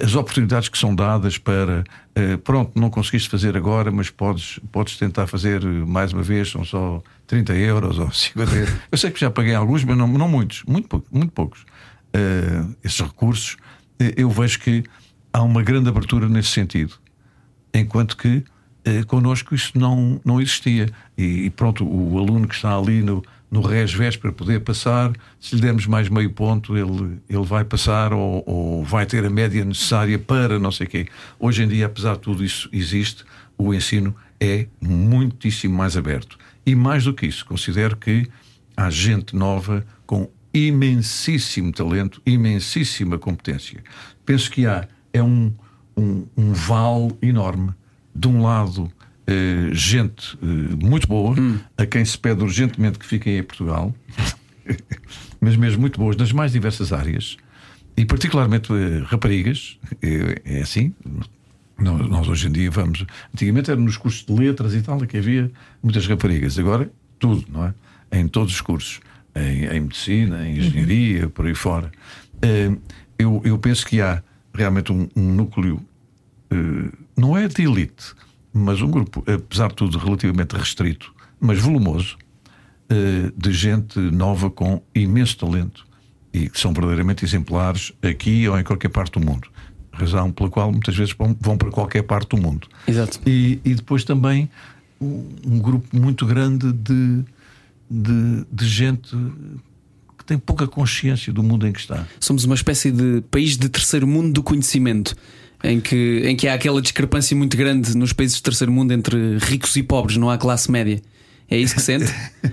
as oportunidades que são dadas para eh, pronto, não conseguiste fazer agora, mas podes, podes tentar fazer mais uma vez, são só 30 euros ou 50 euros. Eu sei que já paguei alguns, mas não, não muitos, muito, pouco, muito poucos. Uh, esses recursos, eh, eu vejo que há uma grande abertura nesse sentido, enquanto que uh, connosco isso não, não existia. E, e pronto, o aluno que está ali no, no RESVES para poder passar, se lhe dermos mais meio ponto, ele, ele vai passar ou, ou, vai ter a média necessária para não sei quê. Hoje em dia, apesar de tudo isso existe, o ensino é muitíssimo mais aberto. E mais do que isso, considero que há gente nova com imensíssimo talento, imensíssima competência. Penso que há é um, um, um vale enorme. De um lado, eh, gente uh, muito boa, hum. a quem se pede urgentemente que fiquem em Portugal, mas mesmo muito boas nas mais diversas áreas, e particularmente uh, raparigas, é, assim. Nós, nós, hoje em dia vamos. Antigamente era nos cursos de letras e tal, que havia muitas raparigas. Agora, tudo, não é? Em todos os cursos. Em, em medicina, em engenharia, uhum. por aí fora. eu, eu penso que há realmente um, um núcleo, não é de elite, mas um grupo, apesar de tudo, relativamente restrito, mas volumoso, eh, de gente nova com imenso talento e que são verdadeiramente exemplares aqui ou em qualquer parte do mundo. Razão pela qual muitas vezes vão para qualquer parte do mundo. Exato. E, e depois também um grupo muito grande de, de, de gente que tem pouca consciência do mundo em que está. Somos uma espécie de país de terceiro mundo do conhecimento em que, em que há aquela discrepância muito grande nos países do terceiro mundo entre ricos e pobres, não há classe média. É isso que sente?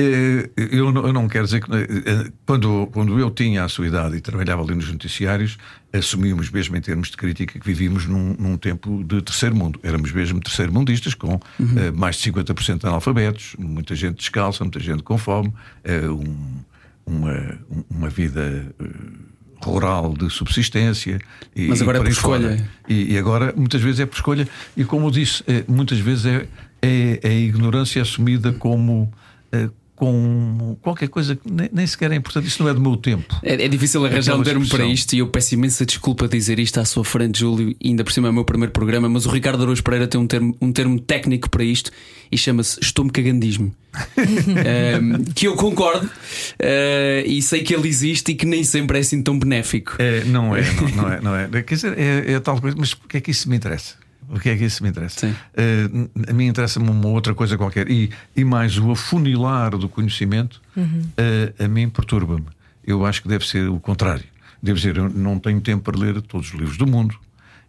Eh, eu não, eu não quero dizer que. Eh, quando, quando eu tinha a sua idade e trabalhava ali nos noticiários, assumíamos mesmo em termos de crítica que vivíamos num, num tempo de terceiro mundo. Éramos mesmo terceiro mundistas, com uhum. uh, mais de 50% de analfabetos, muita gente descalça, muita gente com fome, uh, um, uma, uma vida. Uh, rural de subsistência. E, Mas agora é por escolha. E, e, agora muitas vezes é por escolha. E como eu disse, é, muitas vezes é, é, é, a ignorância assumida como. Com qualquer coisa que nem, nem, sequer é importante, isso não é do meu tempo. É, é difícil arranjar um termo para isto e eu peço imensa desculpa dizer isto à sua frente, Júlio, ainda por cima é o meu primeiro programa, mas o Ricardo Araújo Pereira tem um termo, um termo técnico para isto e chama-se estômago-cagandismo. um, que eu concordo uh, e sei que ele existe e que nem sempre é assim tão benéfico. É, não é, não, não, é, não é. Quer dizer, é, é tal coisa, mas o que é que isso me interessa? O que é que isso me interessa? Uh, a mim interessa-me uma outra coisa qualquer. E, e mais o afunilar do conhecimento, uhum. uh, a mim perturba-me. Eu acho que deve ser o contrário. Devo dizer, eu não tenho tempo para ler todos os livros do mundo.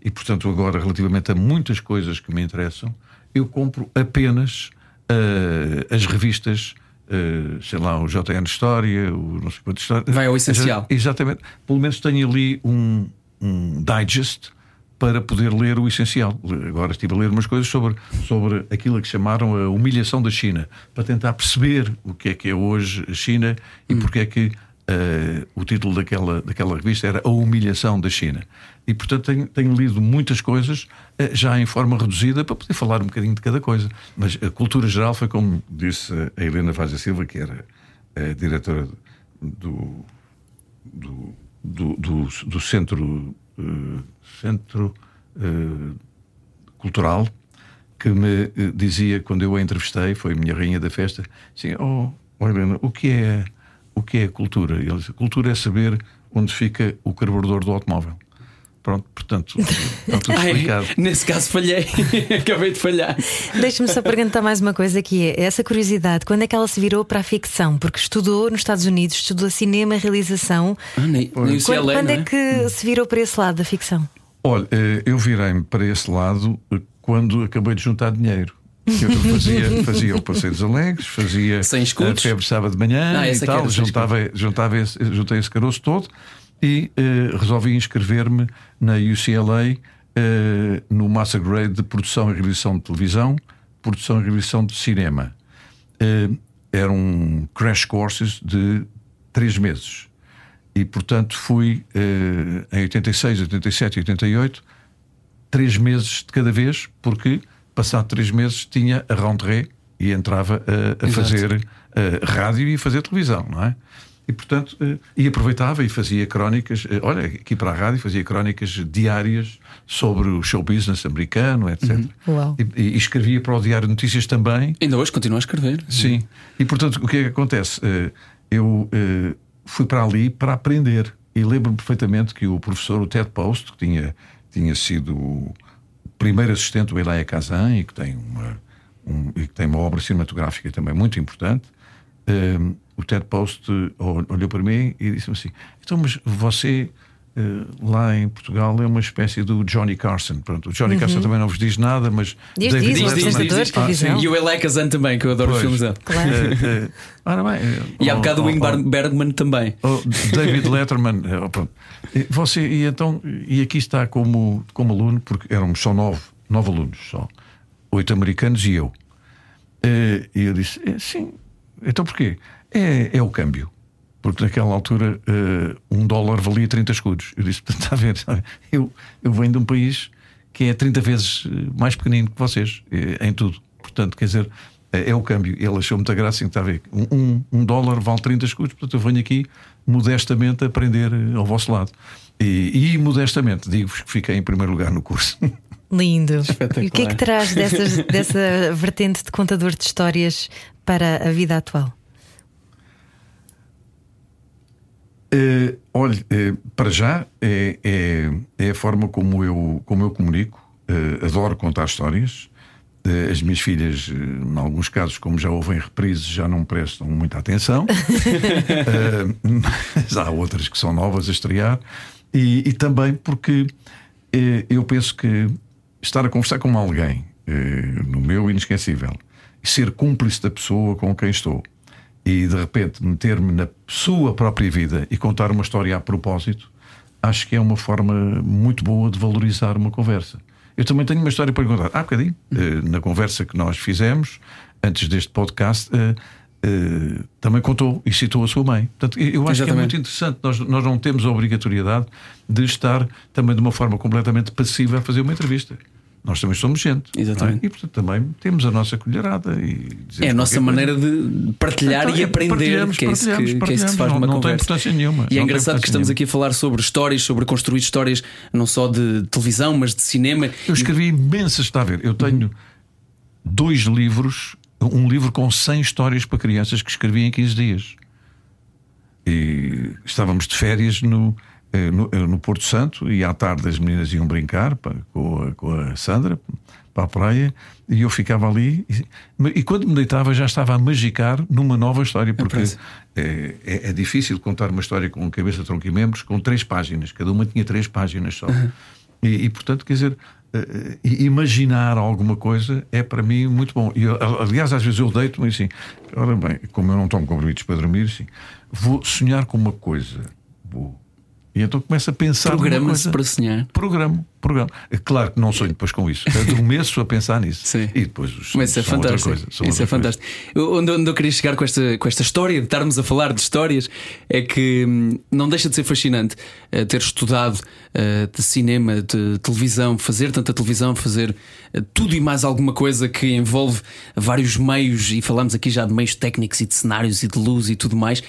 E, portanto, agora, relativamente a muitas coisas que me interessam, eu compro apenas uh, as revistas. Uh, sei lá, o JN História, o não sei quanto História. Vai ao essencial. Exatamente. Pelo menos tenho ali um, um digest para poder ler o essencial. Agora estive a ler umas coisas sobre, sobre aquilo que chamaram a humilhação da China, para tentar perceber o que é que é hoje a China e hum. porque é que uh, o título daquela, daquela revista era A Humilhação da China. E portanto tenho, tenho lido muitas coisas uh, já em forma reduzida para poder falar um bocadinho de cada coisa. Mas a cultura geral foi como disse a Helena Vaz da Silva, que era a diretora do, do, do, do, do centro eh, centro uh, cultural que me uh, dizia quando eu a entrevistei, foi a minha rainha da festa, assim, oh, Helena, o que é o que é cultura? E ele disse, cultura é saber onde fica o carburador do automóvel. Pronto, portanto, está tudo explicado. Ai, nesse caso falhei, acabei de falhar. Deixa-me só perguntar mais uma coisa que é essa curiosidade, quando é que ela se virou para a ficção? Porque estudou nos Estados Unidos, estudou cinema, realização. Ah, nem, quando, quando é, é que se virou para esse lado da ficção? Olha, eh, eu virei-me para esse lado eh, quando acabei de juntar dinheiro. Eu fazia, fazia o Passeio dos Alegres, fazia Sem a febre sábado de manhã ah, e tal, juntava, juntava esse, juntei esse caroço todo e uh, resolvi inscrever-me na UCLA uh, eh, no Master Grade de Produção e Realização de Televisão, Produção e Realização de Cinema. Uh, eram crash courses de três meses. E, portanto, fui em 86, 87 e 88, três meses de cada vez, porque, passado três meses, tinha a rentrée e entrava a, a fazer eh, rádio e a fazer televisão, não é? E portanto, eh, e aproveitava e fazia crónicas, eh, olha, aqui para a rádio fazia crónicas diárias sobre o show business americano, etc. Uau. E, e escrevia para o Diário de Notícias também. Ainda hoje continua a escrever. Sim. E portanto, o que é que acontece? Eh, Eu eh, fui para ali para aprender. E lembro-me perfeitamente que o professor, o Ted Post, que tinha, tinha sido o primeiro assistente do Elia Kazan e que tem uma, um- e que tem uma obra cinematográfica também muito importante, eh, o Ted Post ol- olhou para mim e disse-me assim: Então, mas você. Eh, lá em Portugal é uma espécie do Johnny Carson. Pronto, o Johnny Carson também não vos diz nada, mas Diz, David diz, Diz, diz, Letterman- diz, diz. E o Eli Kazan também, que eu adoro Pois. os filmes dele. Claro. Eh, eh, ora bem, eh, E há oh, bocado o oh, Ingmar oh, Bergman também. oh, David Letterman, eh, oh, pronto. E Você, e então, e aqui está como, como aluno, porque éramos só nove, nove alunos só, oito americanos e eu. Eh, E eu disse: "Eh, sim, então porquê? É, é o câmbio. Porque naquela altura eh, um dólar valia 30 escudos. Eu disse: está a ver, está a ver? Eu, eu venho de um país que é 30 vezes eh, mais pequenino que vocês, eh, em tudo. Portanto, quer dizer, é o câmbio. Ele achou muita graça, está a ver? Um, um, dólar vale 30 escudos, portanto eu venho aqui modestamente aprender ao vosso lado. E, e modestamente, digo-vos que fiquei em primeiro lugar no curso. Lindo. E o que é que traz dessas, dessa vertente de contador de histórias para a vida atual? Eh, olhe, eh, para já é, é, é a forma como eu, como eu comunico. Eh, adoro contar histórias. Eh, as minhas filhas, em alguns casos, como já ouvem reprises, já não prestam muita atenção. Mas há outras que são novas a estrear. E, e também porque eu penso que estar a conversar com alguém, no meu inesquecível, ser cúmplice da pessoa com quem estou, e de repente meter-me na sua própria vida e contar uma história a propósito, acho que é uma forma muito boa de valorizar uma conversa. Eu também tenho uma história para contar. Há bocadinho, eh, na conversa que nós fizemos, antes deste podcast, eh, eh, também contou e citou a sua mãe. Portanto, eu acho que é Exatamente. muito interessante. Nós, nós não temos a obrigatoriedade de estar também de uma forma completamente passiva a fazer uma entrevista. Nós também somos gente. não é? Exatamente. E portanto também temos a nossa colherada. E É a nossa coisa. maneira de partilhar Então, e é, aprender, partilhamos, que é, isso que, partilhamos, que é isso que se faz partilhamos. numa Não- não tem conversa. importância nenhuma. E é Não engraçado que estamos nenhuma. aqui a falar sobre histórias, sobre construir histórias não só de televisão, mas de cinema. Eu escrevi imensas, está a ver? Eu tenho dois livros, um livro com 100 histórias para crianças que escrevi em 15 dias. E estávamos de férias no, no, eh, no Porto Santo e à tarde as meninas iam brincar pá, com, a, com a Sandra para a praia e eu ficava ali e, e quando me deitava já estava a magicar numa nova história porque parece. é, é, é difícil contar uma história com cabeça, tronco e membros com três páginas, cada uma tinha três páginas só. E, e, portanto, quer dizer, eh, eh, imaginar alguma coisa é para mim muito bom. E, eu, aliás, às vezes eu deito-me assim, ora bem, como eu não tomo comprimidos para dormir, assim, vou sonhar com uma coisa. Vou. E então começo a pensar Programa-se para sonhar. Programa, programa. É claro que não sonho depois com isso. Adormeço a pensar nisso. Sim. E depois os Mas isso é fantástico. coisa, Isso é fantástico. Eu- Onde, onde eu queria chegar com esta, com esta história de estarmos a falar de histórias é que hum, não deixa de ser fascinante eh, ter estudado eh, de cinema, de televisão, fazer tanta televisão, fazer eh, tudo e mais alguma coisa que envolve vários meios, e falamos aqui já de meios técnicos e de cenários e de luz e tudo mais.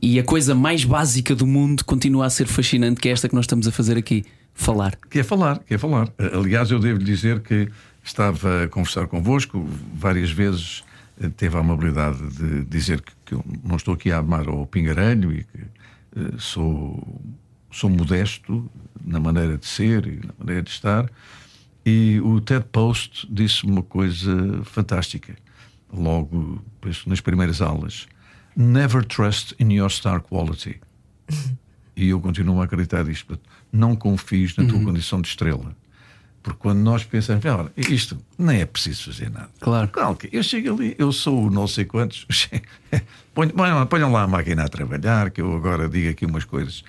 E a coisa mais básica do mundo continua a ser fascinante, que é esta que nós estamos a fazer aqui: falar. Quer falar, quer falar. Aliás, eu devo lhe dizer que estava a conversar convosco várias vezes. eh, Teve a amabilidade de dizer que, que eu não estou aqui a amar ao pingarelho e que eh, sou, sou modesto na maneira de ser e na maneira de estar. E o Ted Post disse uma coisa fantástica, logo penso, nas primeiras aulas: Never trust in your star quality. E eu continuo a acreditar nisto. Não confies na tua condição de estrela. Porque quando nós pensamos, "Ah, olha, isto nem é preciso fazer nada. Claro. Eu chego ali, eu sou o não sei quantos. Ponham, ponham- lá a máquina a trabalhar, que eu agora digo aqui umas coisas.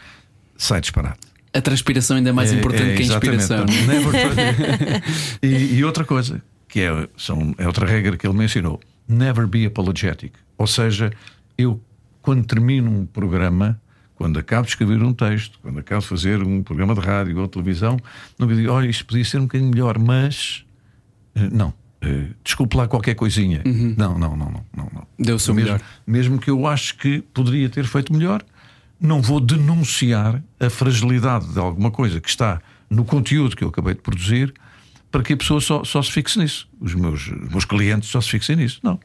Sai disparado. A transpiração ainda é mais importante que a inspiração. E, e outra coisa, que é, são, é outra regra que ele mencionou: never be apologetic. Ou seja, eu, quando termino um programa, quando acabo de escrever um texto, quando acabo de fazer um programa de rádio ou televisão, não me digo, olha, isto podia ser um bocadinho melhor, mas. eh, Não. eh, desculpe lá qualquer coisinha. Não, não, não, não, não, não. Deu o seu mesmo, melhor. mesmo que eu acho que poderia ter feito melhor, não vou denunciar a fragilidade de alguma coisa que está no conteúdo que eu acabei de produzir para que a pessoa só, só se fixe nisso. Os meus, os meus clientes só se fixem nisso. Não.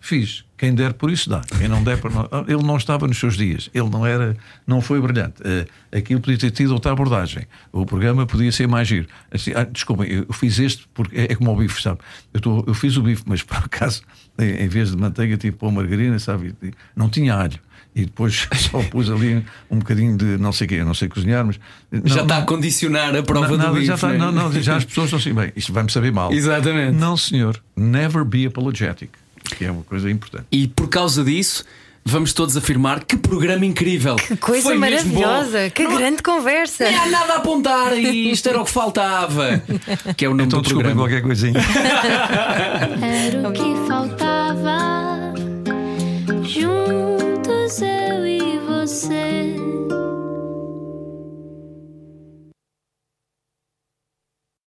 Fiz. Quem der por isso dá. Quem não der por não. Ah, Ele não estava nos seus dias. Ele não era, não foi brilhante. Eh, aquilo podia ter tido outra abordagem. O programa podia ser mais giro. Assim, ah, desculpem, eu fiz este porque é, é como o bife, sabe? Eu, tô- eu fiz o bife, mas por acaso, em, em vez de manteiga, tive pôr margarina, sabe? Não tinha alho. E depois só pus ali um bocadinho de não sei o quê, não sei cozinhar, mas. Já não, está a condicionar a prova nada, do bife. já, está- né? não, não, já as pessoas estão assim, bem, isto vai-me saber mal. Exatamente. Não, senhor. Never be apologetic que é uma coisa importante. E por causa disso, vamos todos afirmar que programa incrível. Que coisa Foi maravilhosa, que não, grande conversa. Não há nada a apontar e isto era o que faltava. Que é o nome então, do programa. qualquer coisinha. era o que faltava. Juntos eu e você.